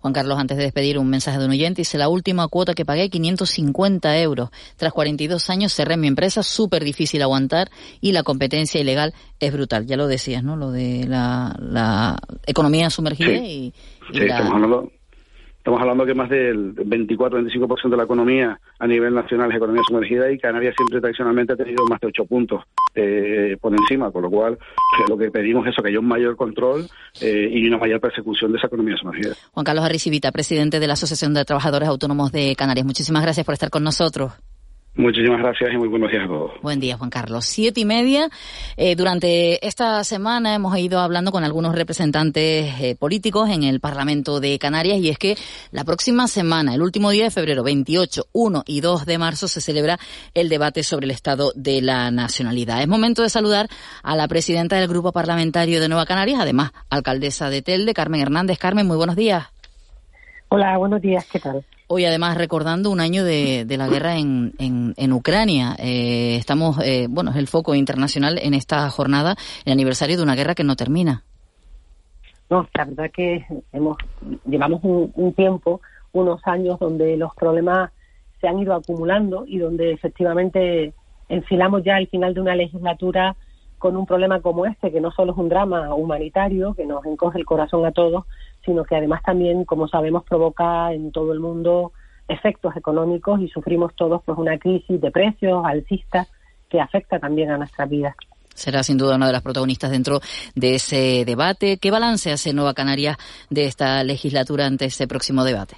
[SPEAKER 1] Juan Carlos, antes de despedir, un mensaje de un oyente dice la última cuota que pagué 550 euros. Tras 42 años cerré mi empresa, súper difícil aguantar y la competencia ilegal es brutal. Ya lo decías, ¿no? Lo de la, economía sumergida y,
[SPEAKER 19] sí, estamos hablando Estamos hablando que más del 24-25% de la economía a nivel nacional es economía sumergida y Canarias siempre tradicionalmente ha tenido más de 8 puntos eh, por encima, con lo cual eh, lo que pedimos es eso, que haya un mayor control eh, y una mayor persecución de esa economía sumergida.
[SPEAKER 1] Juan Carlos Arrisivita, presidente de la Asociación de Trabajadores Autónomos de Canarias, muchísimas gracias por estar con nosotros.
[SPEAKER 19] Muchísimas gracias y muy buenos días a todos.
[SPEAKER 1] Buen día, Juan Carlos. Siete y media. Eh, durante esta semana hemos ido hablando con algunos representantes eh, políticos en el Parlamento de Canarias y es que la próxima semana, el último día de febrero, 28, 1 y 2 de marzo, se celebra el debate sobre el estado de la nacionalidad. Es momento de saludar a la presidenta del Grupo Parlamentario de Nueva Canarias, además alcaldesa de Telde, Carmen Hernández. Carmen, muy buenos días.
[SPEAKER 20] Hola, buenos días, ¿qué tal?
[SPEAKER 1] Hoy además recordando un año de, la guerra en, en, Ucrania. Eh, estamos, eh, bueno, es el foco internacional en esta jornada, el aniversario de una guerra que no termina.
[SPEAKER 20] No, la verdad que hemos llevamos un, tiempo, unos años donde los problemas se han ido acumulando y donde efectivamente enfilamos ya el final de una legislatura con un problema como este, que no solo es un drama humanitario, que nos encoge el corazón a todos, sino que además también, como sabemos, provoca en todo el mundo efectos económicos y sufrimos todos pues una crisis de precios alcista que afecta también a nuestras vidas.
[SPEAKER 1] Será sin duda una de las protagonistas dentro de ese debate. ¿Qué balance hace Nueva Canaria de esta legislatura ante ese próximo debate?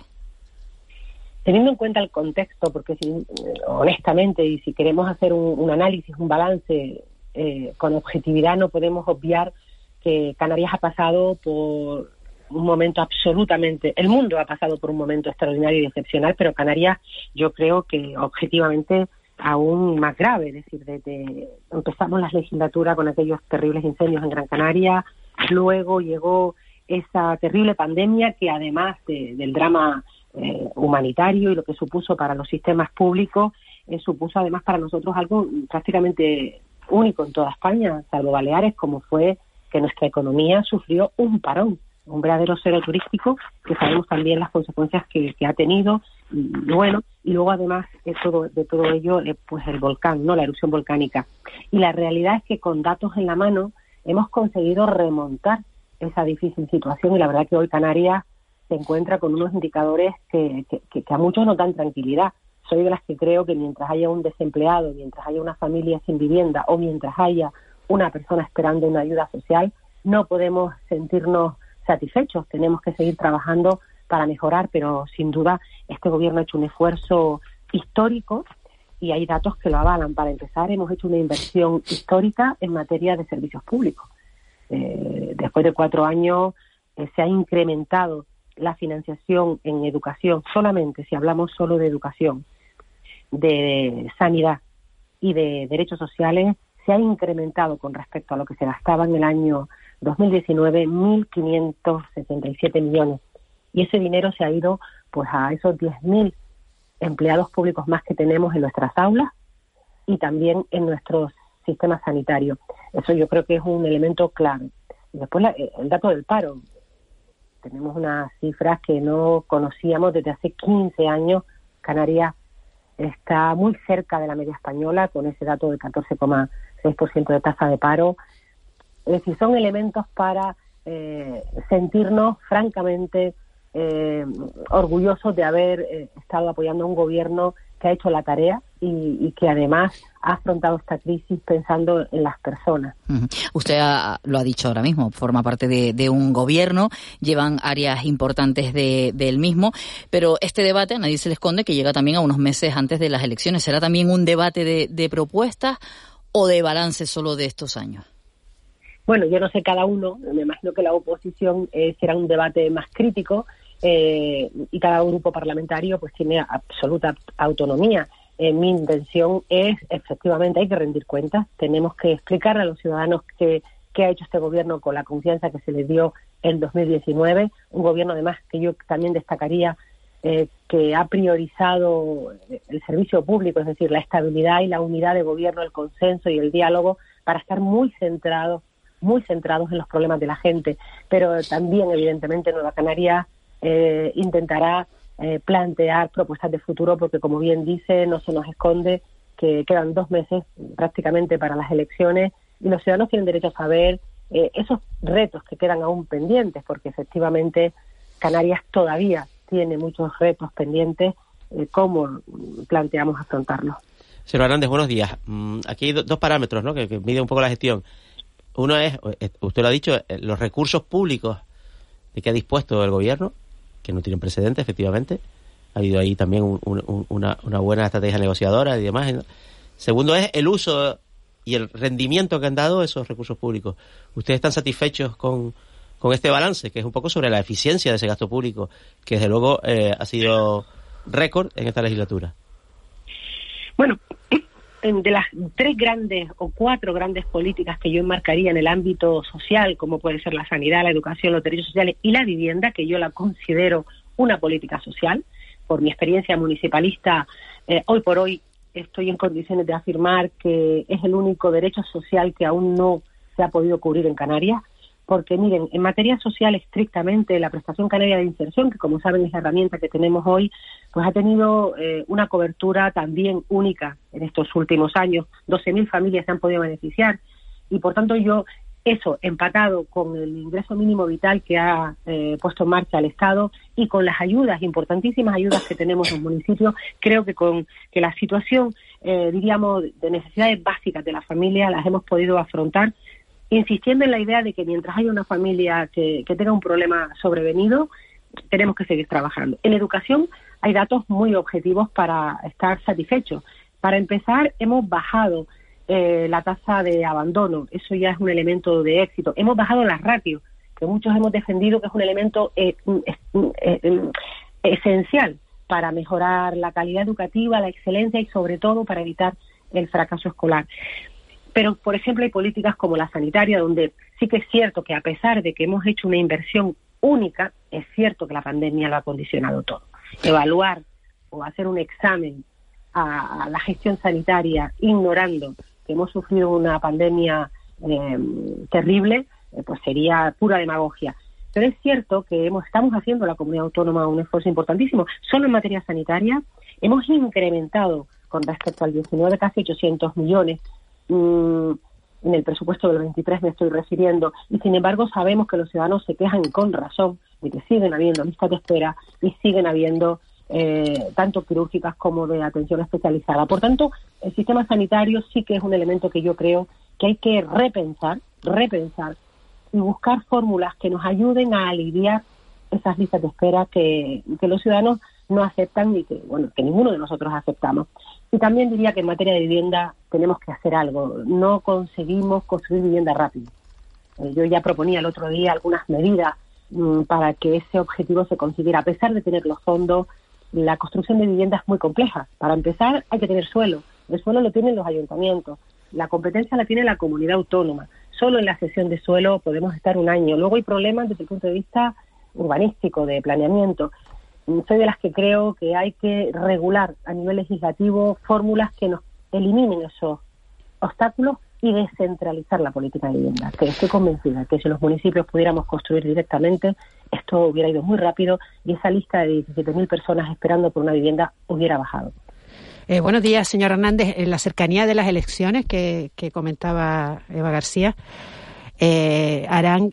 [SPEAKER 20] Teniendo en cuenta el contexto, porque si, honestamente, y si queremos hacer un, análisis, un balance eh, con objetividad, no podemos obviar que Canarias ha pasado por un momento absolutamente, el mundo ha pasado por un momento extraordinario y excepcional, pero Canarias yo creo que objetivamente aún más grave, es decir, desde empezamos la legislatura con aquellos terribles incendios en Gran Canaria, luego llegó esa terrible pandemia que además del drama eh, humanitario y lo que supuso para los sistemas públicos, eh, supuso además para nosotros algo prácticamente único en toda España, salvo Baleares, como fue que nuestra economía sufrió un parón un verdadero cero turístico, que sabemos también las consecuencias que, ha tenido, y, bueno, y luego además de todo, ello, eh, pues el volcán, ¿no? La erupción volcánica. Y la realidad es que con datos en la mano hemos conseguido remontar esa difícil situación y la verdad que hoy Canarias se encuentra con unos indicadores que, que, a muchos nos dan tranquilidad. Soy de las que creo que mientras haya un desempleado, mientras haya una familia sin vivienda o mientras haya una persona esperando una ayuda social, no podemos sentirnos satisfechos. Tenemos que seguir trabajando para mejorar, pero sin duda este gobierno ha hecho un esfuerzo histórico y hay datos que lo avalan. Para empezar, hemos hecho una inversión histórica en materia de servicios públicos. Eh, después de cuatro años eh, se ha incrementado la financiación en educación, solamente si hablamos solo de educación, de sanidad y de derechos sociales, se ha incrementado con respecto a lo que se gastaba en el año 2019 1.577 millones. Y ese dinero se ha ido pues a esos 10.000 empleados públicos más que tenemos en nuestras aulas y también en nuestro sistema sanitario. Eso yo creo que es un elemento clave. Después el dato del paro. Tenemos unas cifras que no conocíamos desde hace 15 años. Canarias está muy cerca de la media española con ese dato de 14,6% de tasa de paro es decir, son elementos para eh, sentirnos francamente eh, orgullosos de haber eh, estado apoyando a un gobierno que ha hecho la tarea, y, que además ha afrontado esta crisis pensando en las personas.
[SPEAKER 1] Usted lo ha dicho ahora mismo, forma parte de, un gobierno, llevan áreas importantes del mismo, pero este debate, a nadie se le esconde, que llega también a unos meses antes de las elecciones. ¿Será también un debate de, propuestas o de balance solo de estos años?
[SPEAKER 20] Bueno, yo no sé cada uno, me imagino que la oposición eh, será un debate más crítico eh, y cada grupo parlamentario pues tiene absoluta autonomía. Eh, mi intención es, efectivamente, hay que rendir cuentas, tenemos que explicarle a los ciudadanos qué, ha hecho este gobierno con la confianza que se le dio en 2019, un gobierno además que yo también destacaría eh, que ha priorizado el servicio público, es decir, la estabilidad y la unidad de gobierno, el consenso y el diálogo para estar muy centrados, muy centrados en los problemas de la gente. Pero también, evidentemente, Nueva Canaria eh, intentará eh, plantear propuestas de futuro, porque como bien dice, no se nos esconde que quedan dos meses prácticamente para las elecciones y los ciudadanos tienen derecho a saber eh, esos retos que quedan aún pendientes, porque efectivamente Canarias todavía tiene muchos retos pendientes, eh, ¿cómo planteamos afrontarlos?
[SPEAKER 17] Señor Hernández, buenos días. Mm, aquí hay dos parámetros ¿no? que, que miden un poco la gestión. Uno es, usted lo ha dicho, los recursos públicos de que ha dispuesto el gobierno que no tienen precedente, efectivamente. Ha habido ahí también una, buena estrategia negociadora y demás. Segundo es el uso y el rendimiento que han dado esos recursos públicos. ¿Ustedes están satisfechos con, este balance, que es un poco sobre la eficiencia de ese gasto público, que desde luego eh, ha sido récord en esta legislatura?
[SPEAKER 20] Bueno, de las tres grandes o cuatro grandes políticas que yo enmarcaría en el ámbito social, como puede ser la sanidad, la educación, los derechos sociales y la vivienda, que yo la considero una política social, por mi experiencia municipalista, eh, hoy por hoy estoy en condiciones de afirmar que es el único derecho social que aún no se ha podido cubrir en Canarias porque miren, en materia social estrictamente, la prestación canaria de inserción, que como saben es la herramienta que tenemos hoy, pues ha tenido eh, una cobertura también única en estos últimos años. 12.000 familias se han podido beneficiar y por tanto yo eso empatado con el ingreso mínimo vital que ha eh, puesto en marcha el Estado y con las ayudas, importantísimas ayudas que tenemos en los municipios, creo que con que la situación, eh, diríamos, de necesidades básicas de la familia las hemos podido afrontar insistiendo en la idea de que mientras haya una familia que, tenga un problema sobrevenido, tenemos que seguir trabajando. En educación hay datos muy objetivos para estar satisfechos. Para empezar, hemos bajado eh, la tasa de abandono, eso ya es un elemento de éxito. Hemos bajado las ratios, que muchos hemos defendido que es un elemento eh, eh, esencial para mejorar la calidad educativa, la excelencia y sobre todo para evitar el fracaso escolar. Pero, por ejemplo, hay políticas como la sanitaria, donde sí que es cierto que a pesar de que hemos hecho una inversión única, es cierto que la pandemia lo ha condicionado todo. Evaluar o hacer un examen a, la gestión sanitaria ignorando que hemos sufrido una pandemia em, terrible, eh, pues sería pura demagogia. Pero es cierto que hemos, estamos haciendo la comunidad autónoma un esfuerzo importantísimo. Solo en materia sanitaria hemos incrementado con respecto al 19 casi 800 millones Mm, en el presupuesto del 23 me estoy refiriendo, y sin embargo sabemos que los ciudadanos se quejan con razón de que siguen habiendo listas de espera y siguen habiendo eh, tanto quirúrgicas como de atención especializada. Por tanto, el sistema sanitario sí que es un elemento que yo creo que hay que repensar, repensar y buscar fórmulas que nos ayuden a aliviar esas listas de espera que, que los ciudadanos no aceptan y que, bueno, que ninguno de nosotros aceptamos. Y también diría que en materia de vivienda tenemos que hacer algo. No conseguimos construir vivienda rápido. Eh, yo ya proponía el otro día algunas medidas mm, para que ese objetivo se consiguiera. A pesar de tener los fondos, la construcción de vivienda es muy compleja. Para empezar, hay que tener suelo. El suelo lo tienen los ayuntamientos. La competencia la tiene la comunidad autónoma. Solo en la cesión de suelo podemos estar un año. Luego hay problemas desde el punto de vista urbanístico, de planeamiento soy de las que creo que hay que regular a nivel legislativo fórmulas que nos eliminen esos obstáculos y descentralizar la política de vivienda. Que estoy convencida que si los municipios pudiéramos construir directamente, esto hubiera ido muy rápido y esa lista de 17.000 personas esperando por una vivienda hubiera bajado.
[SPEAKER 18] Eh, buenos días, señor Hernández. En la cercanía de las elecciones que, comentaba Eva García, eh, harán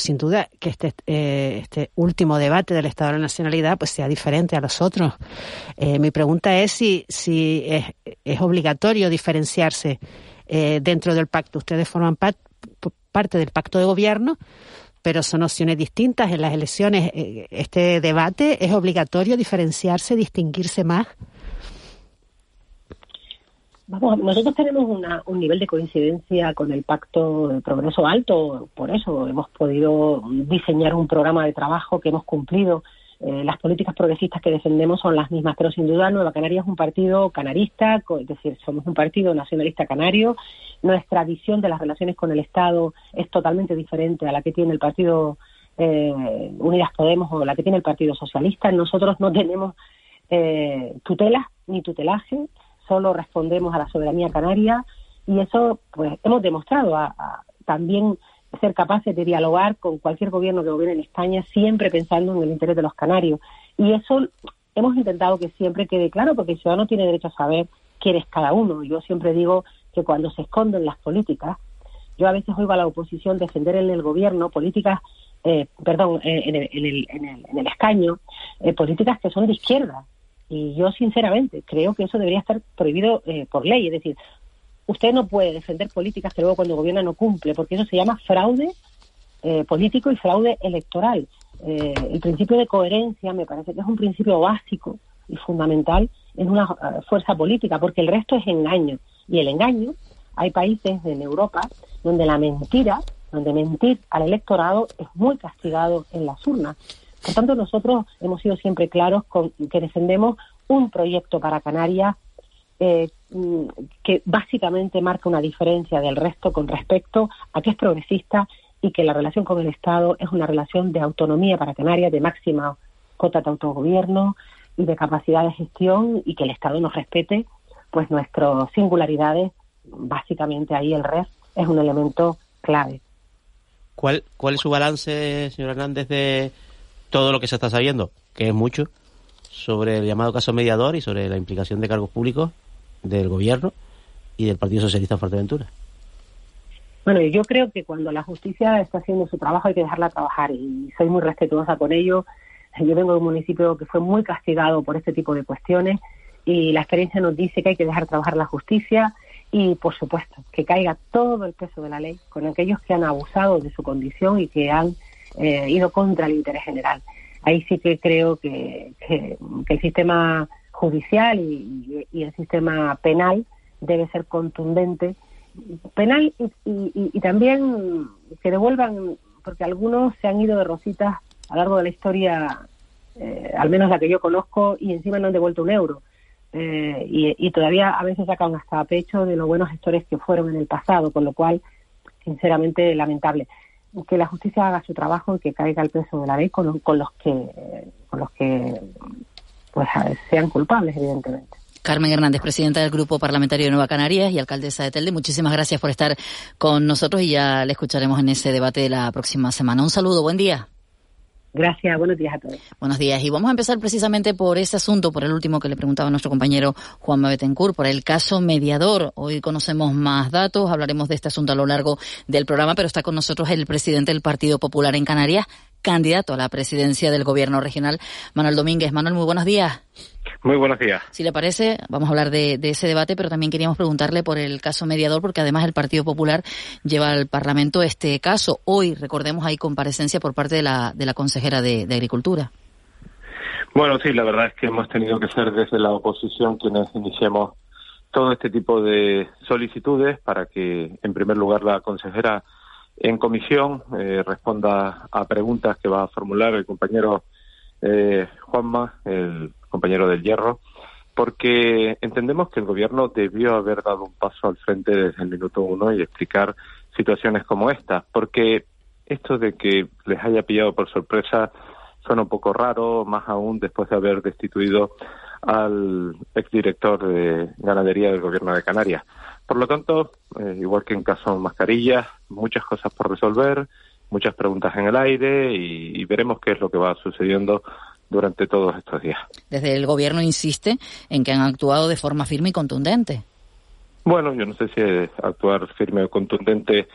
[SPEAKER 18] sin duda que este, eh, este último debate del Estado de la Nacionalidad pues sea diferente a los otros. Eh, mi pregunta es si, es obligatorio diferenciarse eh, dentro del pacto. Ustedes forman parte del pacto de gobierno, pero son opciones distintas. En las elecciones, eh, este debate es obligatorio diferenciarse, distinguirse más.
[SPEAKER 20] Vamos, nosotros tenemos un nivel de coincidencia con el Pacto de Progreso alto, por eso hemos podido diseñar un programa de trabajo que hemos cumplido. Eh, las políticas progresistas que defendemos son las mismas, pero sin duda Nueva Canaria es un partido canarista, es decir, somos un partido nacionalista canario. Nuestra visión de las relaciones con el Estado es totalmente diferente a la que tiene el Partido eh, Unidas Podemos o la que tiene el Partido Socialista. Nosotros no tenemos eh, tutela ni tutelaje solo respondemos a la soberanía canaria y eso pues hemos demostrado a, también ser capaces de dialogar con cualquier gobierno que gobierne en España siempre pensando en el interés de los canarios. Y eso hemos intentado que siempre quede claro porque el ciudadano tiene derecho a saber quién es cada uno. Yo siempre digo que cuando se esconden las políticas yo a veces oigo a la oposición defender en el gobierno políticas eh, perdón, eh, en, el, en, el, en, el, escaño, eh, políticas que son de izquierda, y yo, sinceramente, creo que eso debería estar prohibido eh, por ley. Es decir, usted no puede defender políticas que luego cuando gobierna no cumple, porque eso se llama fraude eh, político y fraude electoral. Eh, el principio de coherencia me parece que es un principio básico y fundamental en una fuerza política, porque el resto es engaño. Y el engaño, hay países en Europa donde la mentira, donde mentir al electorado es muy castigado en las urnas. Por tanto, nosotros hemos sido siempre claros con que defendemos un proyecto para Canarias eh, mm, que básicamente marca una diferencia del resto con respecto a que es progresista y que la relación con el Estado es una relación de autonomía para Canarias, de máxima cota de autogobierno y de capacidad de gestión y que el Estado nos respete pues nuestras singularidades, básicamente ahí el REF es un elemento clave.
[SPEAKER 17] ¿Cuál, cuál es su balance, señor Hernández, de, todo lo que se está sabiendo, que es mucho, sobre el llamado caso mediador y sobre la implicación de cargos públicos del gobierno y del Partido Socialista en Fuerteventura.
[SPEAKER 20] Bueno, yo creo que cuando la justicia está haciendo su trabajo hay que dejarla trabajar y soy muy respetuosa con ello. Yo vengo de un municipio que fue muy castigado por este tipo de cuestiones y la experiencia nos dice que hay que dejar trabajar la justicia y, por supuesto, que caiga todo el peso de la ley con aquellos que han abusado de su condición y que han eh, ido contra el interés general. Ahí sí que creo que, el sistema judicial y, el sistema penal debe ser contundente. Penal y, también que devuelvan, porque algunos se han ido de rositas a lo largo de la historia, eh, al menos la que yo conozco, y encima no han devuelto un euro. Eh, y, todavía a veces sacan hasta pecho de los buenos gestores que fueron en el pasado, con lo cual, sinceramente, lamentable que la justicia haga su trabajo y que caiga el peso de la ley con, los que con los que pues sean culpables evidentemente
[SPEAKER 1] Carmen Hernández, presidenta del Grupo Parlamentario de Nueva Canarias y alcaldesa de Telde, muchísimas gracias por estar con nosotros y ya le escucharemos en ese debate de la próxima semana. Un saludo, buen día.
[SPEAKER 20] Gracias, buenos días a todos.
[SPEAKER 1] Buenos días. Y vamos a empezar precisamente por ese asunto, por el último que le preguntaba nuestro compañero Juan Betancourt, por el caso mediador. Hoy conocemos más datos, hablaremos de este asunto a lo largo del programa, pero está con nosotros el presidente del Partido Popular en Canarias, candidato a la presidencia del gobierno regional, Manuel Domínguez. Manuel, muy buenos días.
[SPEAKER 21] Muy buenos días.
[SPEAKER 1] Si le parece, vamos a hablar de, ese debate, pero también queríamos preguntarle por el caso mediador, porque además el Partido Popular lleva al Parlamento este caso. Hoy, recordemos, hay comparecencia por parte de la, de la consejera de, de Agricultura.
[SPEAKER 21] Bueno, sí, la verdad es que hemos tenido que ser desde la oposición quienes iniciemos todo este tipo de solicitudes para que, en primer lugar, la consejera en comisión eh, responda a preguntas que va a formular el compañero eh, Juanma, el compañero del Hierro, porque entendemos que el gobierno debió haber dado un paso al frente desde el minuto uno y explicar situaciones como esta, porque esto de que les haya pillado por sorpresa suena un poco raro, más aún después de haber destituido al exdirector de ganadería del gobierno de Canarias. Por lo tanto, eh, igual que en caso mascarillas, muchas cosas por resolver, muchas preguntas en el aire y, veremos qué es lo que va sucediendo durante todos estos días.
[SPEAKER 1] Desde el gobierno insiste en que han actuado de forma firme y contundente.
[SPEAKER 21] Bueno, yo no sé si actuar firme o contundente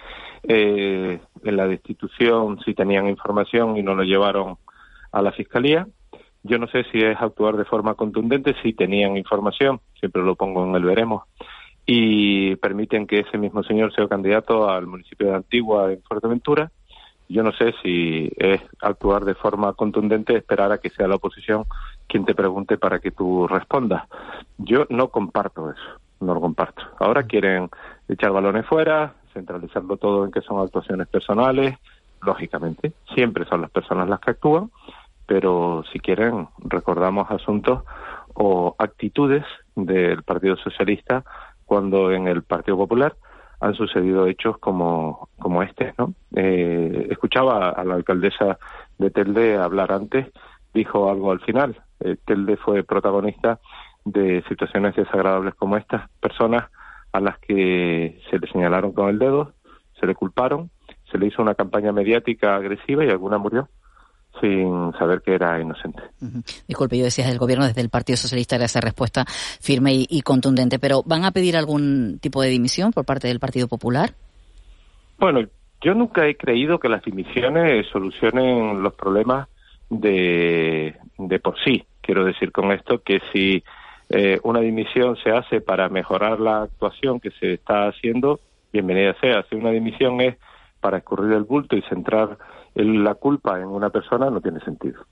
[SPEAKER 21] eh, en la destitución si tenían información y no lo llevaron a la fiscalía. Yo no sé si es actuar de forma contundente, si tenían información, siempre lo pongo en el veremos, y permiten que ese mismo señor sea candidato al municipio de Antigua en Fuerteventura. Yo no sé si es actuar de forma contundente, esperar a que sea la oposición quien te pregunte para que tú respondas. Yo no comparto eso, no lo comparto. Ahora quieren echar balones fuera, centralizarlo todo en que son actuaciones personales, lógicamente, siempre son las personas las que actúan, pero si quieren recordamos asuntos o actitudes del Partido Socialista cuando en el Partido Popular han sucedido hechos como, como este, ¿no? Eh, escuchaba a la alcaldesa de Telde hablar antes, dijo algo al final. Eh, Telde fue protagonista de situaciones desagradables como estas, personas a las que se le señalaron con el dedo, se le culparon, se le hizo una campaña mediática agresiva y alguna murió sin saber que era inocente.
[SPEAKER 1] Disculpe, yo decía, el gobierno desde el Partido Socialista era esa respuesta firme y, contundente, pero ¿van a pedir algún tipo de dimisión por parte del Partido Popular?
[SPEAKER 21] Bueno, yo nunca he creído que las dimisiones solucionen los problemas de, de por sí. Quiero decir con esto que si eh, una dimisión se hace para mejorar la actuación que se está haciendo, bienvenida sea. Si una dimisión es para escurrir el bulto y centrar la culpa en una persona no tiene sentido.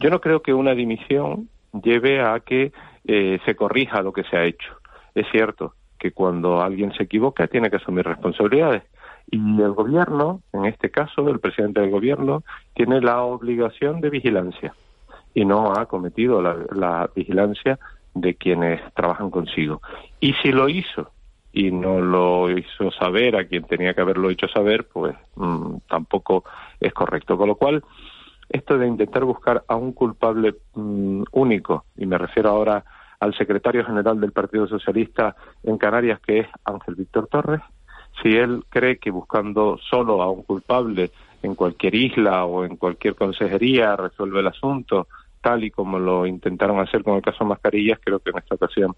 [SPEAKER 21] Yo no creo que una dimisión lleve a que eh, se corrija lo que se ha hecho. Es cierto que cuando alguien se equivoca tiene que asumir responsabilidades. Y el gobierno, en este caso, el presidente del gobierno, tiene la obligación de vigilancia y no ha cometido la, la vigilancia de quienes trabajan consigo. Y si lo hizo y no lo hizo saber a quien tenía que haberlo hecho saber, pues mm, tampoco es correcto. Con lo cual, esto de intentar buscar a un culpable mm, único, y me refiero ahora al secretario general del Partido Socialista en Canarias, que es Ángel Víctor Torres, si él cree que buscando solo a un culpable en cualquier isla o en cualquier consejería resuelve el asunto, tal y como lo intentaron hacer con el caso Mascarillas, creo que en esta ocasión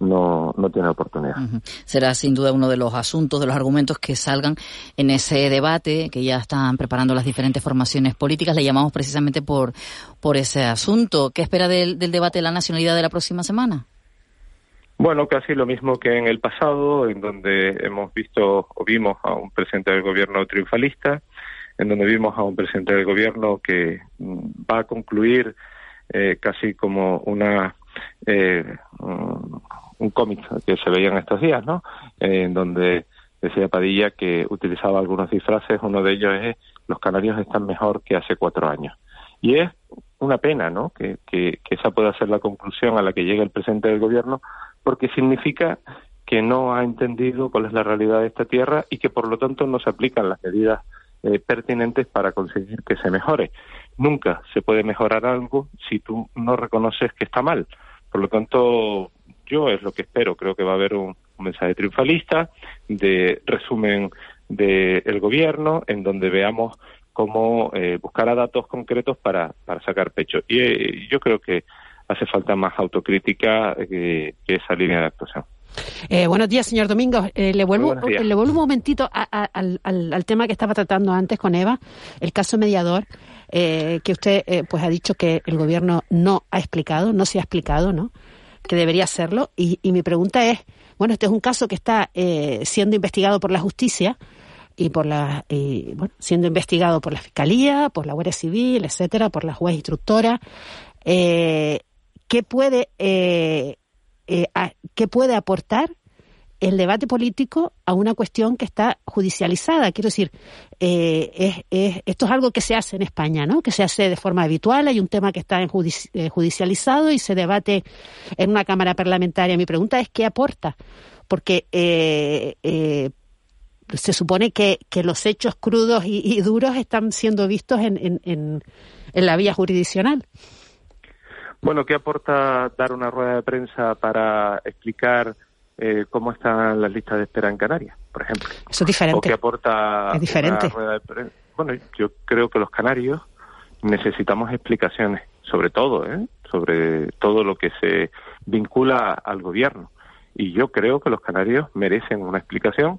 [SPEAKER 21] no, no tiene oportunidad.
[SPEAKER 1] Será sin duda uno de los asuntos, de los argumentos que salgan en ese debate que ya están preparando las diferentes formaciones políticas. Le llamamos precisamente por, por ese asunto. ¿Qué espera del, del debate de la nacionalidad de la próxima semana?
[SPEAKER 21] Bueno, casi lo mismo que en el pasado, en donde hemos visto o vimos a un presidente del gobierno triunfalista, en donde vimos a un presidente del gobierno que mm, va a concluir eh, casi como una eh, un cómic que se veía en estos días, ¿no? en donde decía Padilla que utilizaba algunos disfraces, uno de ellos es los canarios están mejor que hace cuatro años. Y es una pena, ¿no? Que, que, esa pueda ser la conclusión a la que llega el presidente del gobierno, porque significa que no ha entendido cuál es la realidad de esta tierra y que por lo tanto no se aplican las medidas eh, pertinentes para conseguir que se mejore. Nunca se puede mejorar algo si tú no reconoces que está mal. Por lo tanto, yo es lo que espero. Creo que va a haber un, mensaje triunfalista de resumen del gobierno en donde veamos cómo eh, buscar a datos concretos para, para sacar pecho. Y eh, yo creo que hace falta más autocrítica que, esa línea de actuación.
[SPEAKER 18] Eh, buenos días, señor Domingo. le, vuelvo, le vuelvo un momentito al, al, tema que estaba tratando antes con Eva, el caso mediador, que usted pues ha dicho que el gobierno no ha explicado, no se ha explicado, ¿no? Que debería hacerlo. Y, mi pregunta es, bueno, este es un caso que está eh, siendo investigado por la justicia y por la, bueno, siendo investigado por la fiscalía, por la Guardia Civil, etcétera, por la juez instructora. Eh, ¿Qué puede eh, eh qué puede aportar el debate político a una cuestión que está judicializada. Quiero decir, eh, esto es algo que se hace en España, ¿no? Que se hace de forma habitual. Hay un tema que está en eh, judicializado y se debate en una Cámara Parlamentaria. Mi pregunta es, ¿qué aporta? Porque eh, se supone que, los hechos crudos y, duros están siendo vistos en, en la vía jurisdiccional.
[SPEAKER 21] Bueno, ¿qué aporta dar una rueda de prensa para explicar eh, cómo están las listas de espera en Canarias, por ejemplo.
[SPEAKER 18] Eso es diferente.
[SPEAKER 21] O que aporta
[SPEAKER 18] es diferente.
[SPEAKER 21] bueno, yo creo que los canarios necesitamos explicaciones, sobre todo, ¿eh? sobre todo lo que se vincula al gobierno. Y yo creo que los canarios merecen una explicación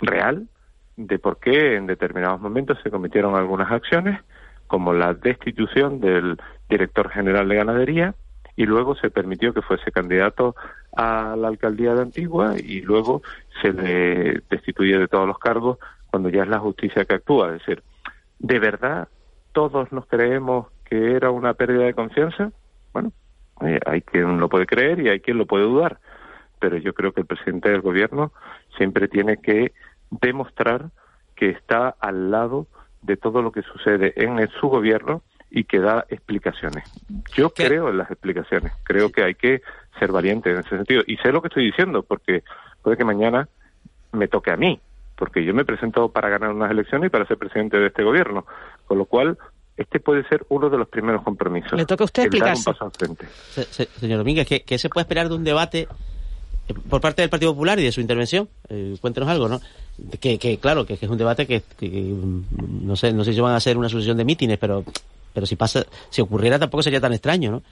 [SPEAKER 21] real de por qué en determinados momentos se cometieron algunas acciones, como la destitución del director general de ganadería, y luego se permitió que fuese candidato a la alcaldía de Antigua y luego se le destituye de todos los cargos cuando ya es la justicia que actúa. Es decir, ¿de verdad todos nos creemos que era una pérdida de confianza? Bueno, hay quien lo puede creer y hay quien lo puede dudar, pero yo creo que el presidente del gobierno siempre tiene que demostrar que está al lado de todo lo que sucede en su gobierno y que da explicaciones. Yo creo en las explicaciones, creo que hay que ser valiente en ese sentido. Y sé lo que estoy diciendo, porque puede que mañana me toque a mí, porque yo me he presentado para ganar unas elecciones y para ser presidente de este gobierno. Con lo cual, este puede ser uno de los primeros compromisos.
[SPEAKER 18] Le toca a usted explicarse.
[SPEAKER 17] señor Domínguez, ¿qué, se puede esperar de un debate eh, por parte del Partido Popular y de su intervención? Eh, cuéntenos algo, ¿no? Que, claro, que, es un debate que, mm, no sé no sé si van a hacer una sucesión de mítines, pero pero si pasa, si ocurriera tampoco sería tan extraño, ¿no?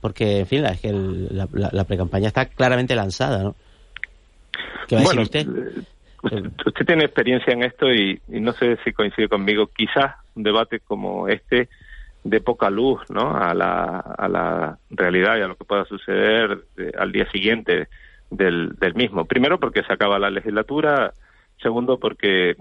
[SPEAKER 17] Porque, en fin, es que la, la, precampaña está claramente lanzada, ¿no?
[SPEAKER 21] ¿Qué va a decir usted? Eh, usted? tiene experiencia en esto y, no sé si coincide conmigo. Quizás un debate como este de poca luz ¿no? a, la, a la realidad y a lo que pueda suceder al día siguiente del, del mismo. Primero porque se acaba la legislatura, segundo porque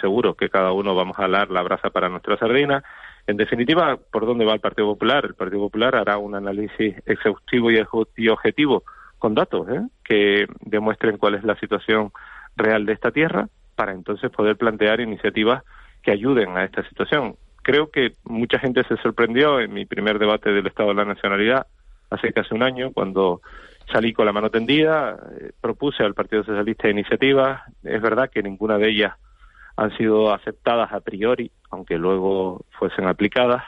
[SPEAKER 21] seguro que cada uno vamos a hablar la brasa para nuestra sardina en definitiva, ¿por dónde va el Partido Popular? El Partido Popular hará un análisis exhaustivo y objetivo con datos ¿eh? que demuestren cuál es la situación real de esta tierra para entonces poder plantear iniciativas que ayuden a esta situación. Creo que mucha gente se sorprendió en mi primer debate del Estado de la Nacionalidad hace casi un año cuando salí con la mano tendida, eh, propuse al Partido Socialista iniciativas, es verdad que ninguna de ellas han sido aceptadas a priori, aunque luego fuesen aplicadas,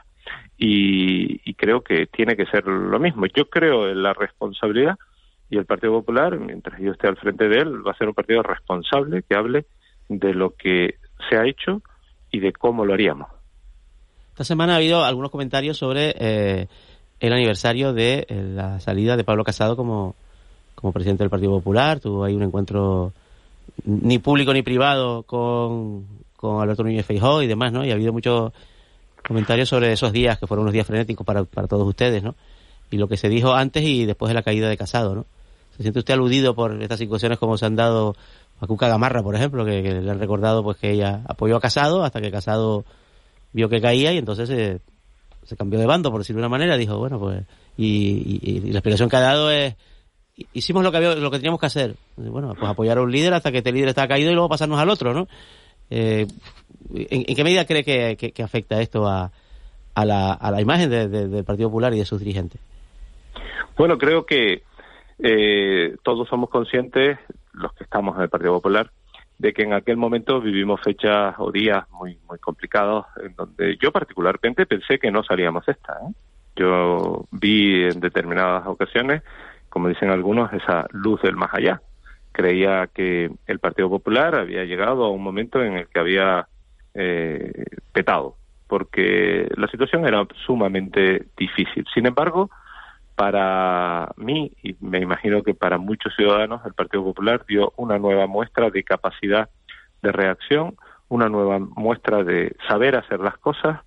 [SPEAKER 21] y, creo que tiene que ser lo mismo. Yo creo en la responsabilidad y el Partido Popular, mientras yo esté al frente de él, va a ser un partido responsable que hable de lo que se ha hecho y de cómo lo haríamos.
[SPEAKER 17] Esta semana ha habido algunos comentarios sobre eh, el aniversario de eh, la salida de Pablo Casado como, como presidente del Partido Popular. Tuvo ahí un encuentro ni público ni privado con, con Alberto Núñez Feijóo y demás, ¿no? Y ha habido muchos comentarios sobre esos días que fueron unos días frenéticos para, para todos ustedes, ¿no? Y lo que se dijo antes y después de la caída de Casado, ¿no? ¿Se siente usted aludido por estas situaciones como se han dado a Cuca Gamarra, por ejemplo, que, le han recordado pues que ella apoyó a Casado hasta que Casado vio que caía y entonces se, se cambió de bando, por decirlo de una manera, dijo, bueno, pues, y, y la explicación que ha dado es hicimos lo que había, lo que teníamos que hacer. Bueno, pues apoyar a un líder hasta que este líder está caído y luego pasarnos al otro, ¿no? Eh, ¿en, qué medida cree que, afecta esto a, a, la, a la imagen del Partido Popular y de sus dirigentes?
[SPEAKER 21] Bueno, creo que eh, todos somos conscientes, los que estamos en el Partido Popular, de que en aquel momento vivimos fechas o días muy muy complicados en donde yo particularmente pensé que no salíamos esta. ¿eh? Yo vi en determinadas ocasiones como dicen algunos, esa luz del más allá. Creía que el Partido Popular había llegado a un momento en el que había eh, petado, porque la situación era sumamente difícil. Sin embargo, para mí, y me imagino que para muchos ciudadanos, el Partido Popular dio una nueva muestra de capacidad de reacción, una nueva muestra de saber hacer las cosas,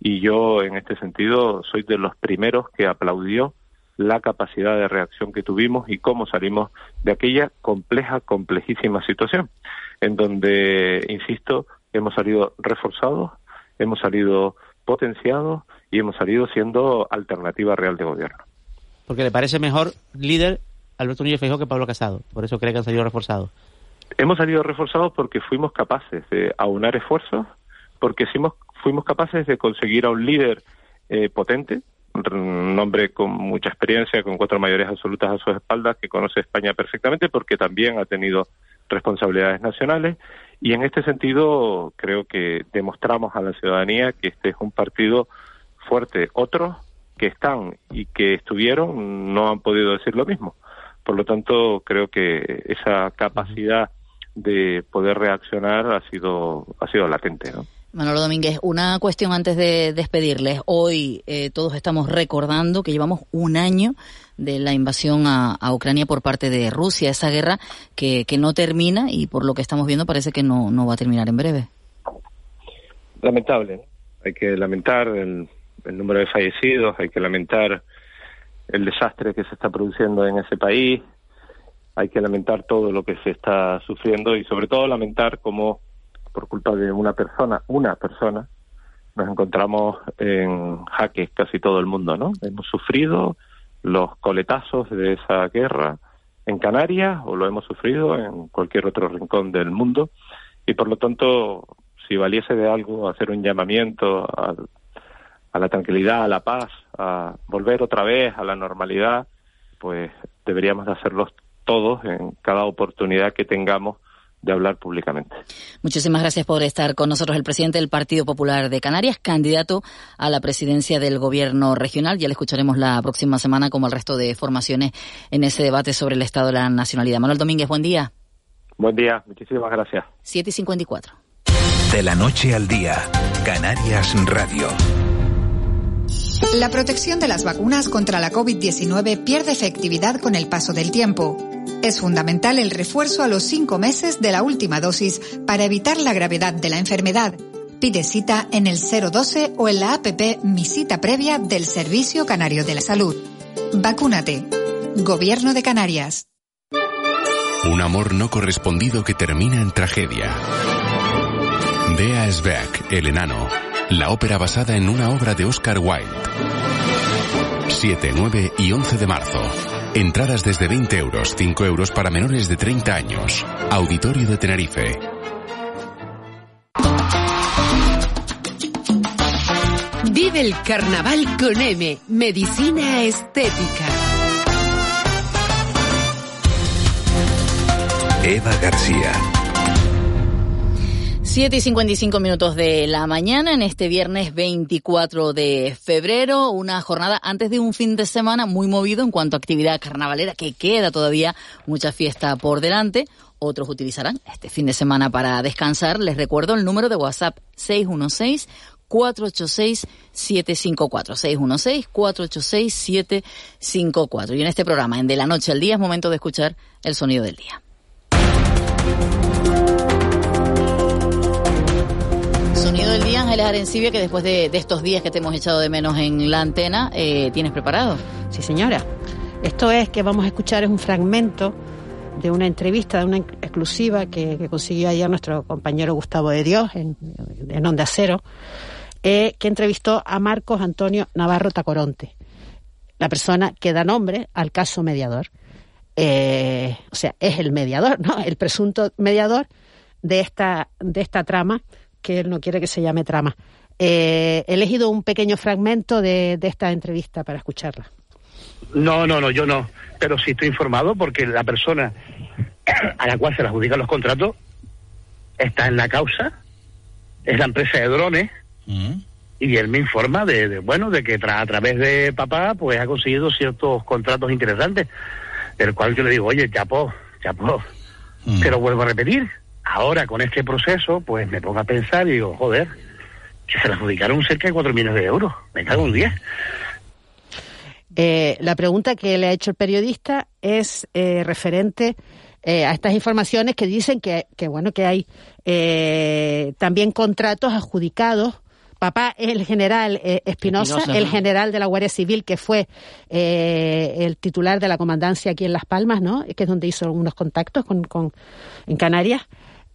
[SPEAKER 21] y yo en este sentido soy de los primeros que aplaudió la capacidad de reacción que tuvimos y cómo salimos de aquella compleja, complejísima situación, en donde, insisto, hemos salido reforzados, hemos salido potenciados y hemos salido siendo alternativa real de gobierno.
[SPEAKER 17] Porque le parece mejor líder Alberto Núñez Feijóo que Pablo Casado, por eso cree que han salido reforzados.
[SPEAKER 21] Hemos salido reforzados porque fuimos capaces de aunar esfuerzos, porque fuimos, fuimos capaces de conseguir a un líder eh, potente, un hombre con mucha experiencia, con cuatro mayorías absolutas a sus espaldas, que conoce España perfectamente porque también ha tenido responsabilidades nacionales y en este sentido creo que demostramos a la ciudadanía que este es un partido fuerte. Otros que están y que estuvieron no han podido decir lo mismo. Por lo tanto, creo que esa capacidad de poder reaccionar ha sido ha sido latente, ¿no?
[SPEAKER 1] Manolo Domínguez, una cuestión antes de despedirles. Hoy eh, todos estamos recordando que llevamos un año de la invasión a, Ucrania por parte de Rusia, esa guerra que, que, no termina y por lo que estamos viendo parece que no, no va a terminar en breve.
[SPEAKER 21] Lamentable. Hay que lamentar el, el número de fallecidos, hay que lamentar el desastre que se está produciendo en ese país, hay que lamentar todo lo que se está sufriendo y sobre todo lamentar cómo por culpa de una persona, una persona, nos encontramos en jaque casi todo el mundo, ¿no? Hemos sufrido los coletazos de esa guerra en Canarias o lo hemos sufrido en cualquier otro rincón del mundo y por lo tanto si valiese de algo hacer un llamamiento a, a la tranquilidad, a la paz, a volver otra vez a la normalidad, pues deberíamos de hacerlo todos en cada oportunidad que tengamos de hablar públicamente.
[SPEAKER 1] Muchísimas gracias por estar con nosotros el presidente del Partido Popular de Canarias, candidato a la presidencia del gobierno regional. Ya le escucharemos la próxima semana como el resto de formaciones en ese debate sobre el estado de la nacionalidad. Manuel Domínguez, buen día.
[SPEAKER 21] Buen día, muchísimas gracias.
[SPEAKER 1] 7 y 54.
[SPEAKER 2] De la noche al día, Canarias Radio.
[SPEAKER 22] La protección de las vacunas contra la COVID-19 pierde efectividad con el paso del tiempo. Es fundamental el refuerzo a los cinco meses de la última dosis para evitar la gravedad de la enfermedad. Pide cita en el 012 o en la APP Mi Cita Previa del Servicio Canario de la Salud. Vacúnate. Gobierno de Canarias.
[SPEAKER 23] Un amor no correspondido que termina en tragedia. Dea Sveak, El Enano. La ópera basada en una obra de Oscar Wilde. 7, 9 y 11 de marzo. Entradas desde 20 euros, 5 euros para menores de 30 años. Auditorio de Tenerife.
[SPEAKER 24] Vive el carnaval con M, Medicina Estética.
[SPEAKER 2] Eva García.
[SPEAKER 1] 7 y 55 minutos de la mañana en este viernes 24 de febrero, una jornada antes de un fin de semana muy movido en cuanto a actividad carnavalera, que queda todavía mucha fiesta por delante. Otros utilizarán este fin de semana para descansar. Les recuerdo el número de WhatsApp 616 486 754 616 486 754. Y en este programa, en De la Noche al Día, es momento de escuchar el sonido del día. Sonido del día, Ángeles Arencibia, que después de, estos días que te hemos echado de menos en la antena, eh, ¿tienes preparado?
[SPEAKER 18] Sí, señora. Esto es que vamos a escuchar es un fragmento de una entrevista, de una exclusiva que, consiguió ayer nuestro compañero Gustavo de Dios en, Onda Cero, eh, que entrevistó a Marcos Antonio Navarro Tacoronte, la persona que da nombre al caso mediador. Eh, o sea, es el mediador, ¿no? El presunto mediador de esta, de esta trama que él no quiere que se llame trama. Eh, he elegido un pequeño fragmento de, esta entrevista para escucharla.
[SPEAKER 25] No, no, no, yo no. Pero sí estoy informado porque la persona a la cual se le adjudican los contratos está en la causa, es la empresa de drones, mm. y él me informa de, bueno, de que a través de papá pues ha conseguido ciertos contratos interesantes, del cual yo le digo, oye, chapó, chapó, mm. pero vuelvo a repetir, Ahora, con este proceso, pues me pongo a pensar y digo, joder, que se le adjudicaron cerca de 4 millones de euros. Me cago en 10.
[SPEAKER 18] Eh, la pregunta que le ha hecho el periodista es eh, referente eh, a estas informaciones que dicen que, bueno que hay también contratos adjudicados Papá es el general Espinosa, el general de la Guardia Civil, que fue el titular de la comandancia aquí en Las Palmas, ¿no? Que es donde hizo algunos contactos con, con en Canarias.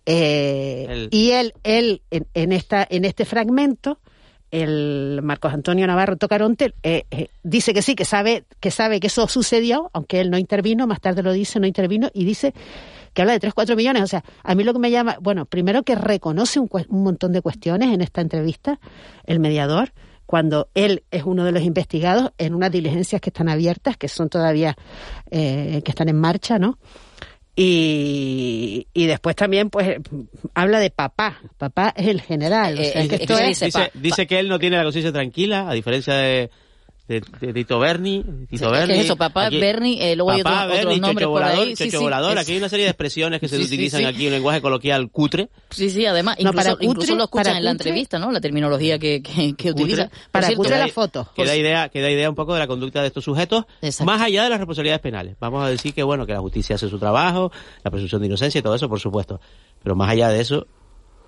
[SPEAKER 18] Eh, y él, él en, esta, en este fragmento, el Marcos Antonio Navarro Tocaronte eh, eh, dice que sí, que sabe, que sabe que eso sucedió, aunque él no intervino, más tarde lo dice, no intervino, y dice que habla de 3, 4 millones. O sea, a mí lo que me llama, bueno, primero que reconoce un, un montón de cuestiones en esta entrevista, el mediador, cuando él es uno de los investigados en unas diligencias que están abiertas, que son todavía, que están en marcha, ¿no? Y, y después también, pues, habla de papá. Papá es el general.
[SPEAKER 17] dice, que él no tiene la conciencia tranquila, a diferencia de, de, de Tito Berni. Tito
[SPEAKER 1] Sí,
[SPEAKER 17] Berni.
[SPEAKER 1] es que eso, papá
[SPEAKER 17] Aquí-
[SPEAKER 1] Berni, eh, luego hay
[SPEAKER 17] Papá
[SPEAKER 1] otros, otros
[SPEAKER 17] Berni,
[SPEAKER 1] nombres
[SPEAKER 17] Chocho
[SPEAKER 1] por
[SPEAKER 17] Volador,
[SPEAKER 1] ahí. Sí, sí,
[SPEAKER 17] Volador. Aquí hay una serie de expresiones que se utilizan
[SPEAKER 1] sí.
[SPEAKER 17] aquí en un lenguaje coloquial cutre.
[SPEAKER 1] Sí, sí, además,
[SPEAKER 18] No,
[SPEAKER 1] incluso,
[SPEAKER 18] para cutre-
[SPEAKER 1] incluso lo escuchan
[SPEAKER 18] para
[SPEAKER 1] en la
[SPEAKER 18] cutre-
[SPEAKER 1] entrevista, ¿no? La terminología que, que, que utiliza.
[SPEAKER 18] Para
[SPEAKER 1] cierto,
[SPEAKER 18] cutre la foto.
[SPEAKER 17] Que da idea, que da idea un poco de la conducta de estos sujetos, más allá de las responsabilidades penales. Vamos a decir que bueno, que la justicia hace su trabajo, la presunción de inocencia y todo eso, por supuesto. Pero más allá de eso,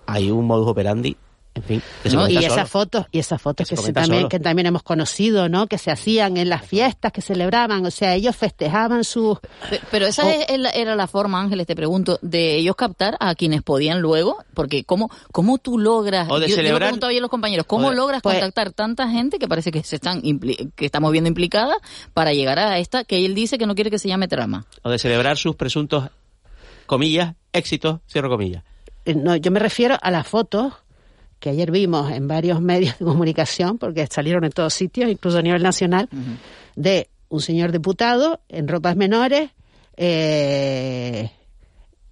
[SPEAKER 17] hay un modus operandi, en fin, que se
[SPEAKER 18] ¿no? Y esas fotos, y esas fotos que, se también, que también hemos conocido, ¿no? Que se hacían en las fiestas que celebraban, o sea, ellos festejaban sus
[SPEAKER 1] Pe- Pero esa
[SPEAKER 18] Oh.
[SPEAKER 1] es- era la forma, Ángeles, te pregunto, de ellos captar a quienes podían luego, porque ¿cómo, cómo tú logras,
[SPEAKER 17] O de
[SPEAKER 1] yo, yo lo
[SPEAKER 17] celebrar-
[SPEAKER 1] preguntaba ayer a los compañeros, ¿cómo
[SPEAKER 17] de-
[SPEAKER 1] logras
[SPEAKER 17] pues-
[SPEAKER 1] contactar tanta gente que parece que se están impli- que estamos viendo implicada para llegar a esta que él dice que no quiere que se llame trama?
[SPEAKER 17] o de celebrar sus presuntos, comillas, éxitos, cierro comillas.
[SPEAKER 18] Eh, No, yo me refiero a las fotos que ayer vimos en varios [laughs] medios de comunicación, porque salieron en todos sitios, incluso a nivel nacional, de un señor diputado en ropas menores, eh,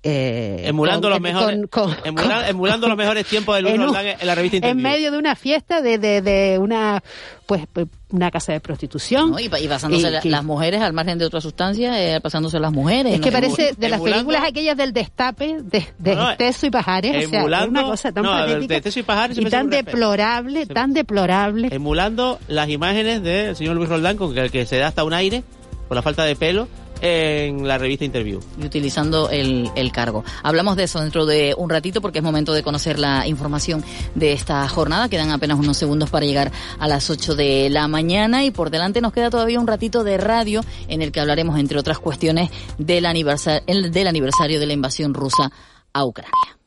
[SPEAKER 18] eh,
[SPEAKER 17] Emulando
[SPEAKER 18] con-
[SPEAKER 17] los mejores,
[SPEAKER 18] con- con- [laughs]
[SPEAKER 17] emula- emulando los mejores tiempos de Luis
[SPEAKER 18] en un-
[SPEAKER 17] Roldán en la revista
[SPEAKER 18] en
[SPEAKER 17] Interview.
[SPEAKER 18] medio de una fiesta de, de, de una pues pues, una casa de prostitución
[SPEAKER 1] ¿no? Y, pa- y pasándose
[SPEAKER 18] Y
[SPEAKER 1] la-
[SPEAKER 18] que-
[SPEAKER 1] las mujeres al margen de otras sustancias, eh, pasándose las mujeres.
[SPEAKER 18] es
[SPEAKER 1] ¿no?
[SPEAKER 18] que parece de las películas aquellas del destape de, de
[SPEAKER 17] No,
[SPEAKER 18] y Pajares, o sea,
[SPEAKER 17] emulando-
[SPEAKER 18] una cosa tan patética
[SPEAKER 17] Teso y Pajares
[SPEAKER 18] y tan deplorable, tan deplorable.
[SPEAKER 17] emulando las imágenes del señor Luis Roldán con el que se da hasta un aire por la falta de pelo en la revista Interview.
[SPEAKER 1] y utilizando el, el cargo. Hablamos de eso dentro de un ratito porque es momento de conocer la información de esta jornada. Quedan apenas unos segundos para llegar a las 8 de la mañana y por delante nos queda todavía un ratito de radio en el que hablaremos, entre otras cuestiones, del aniversario, del aniversario de la invasión rusa a Ucrania.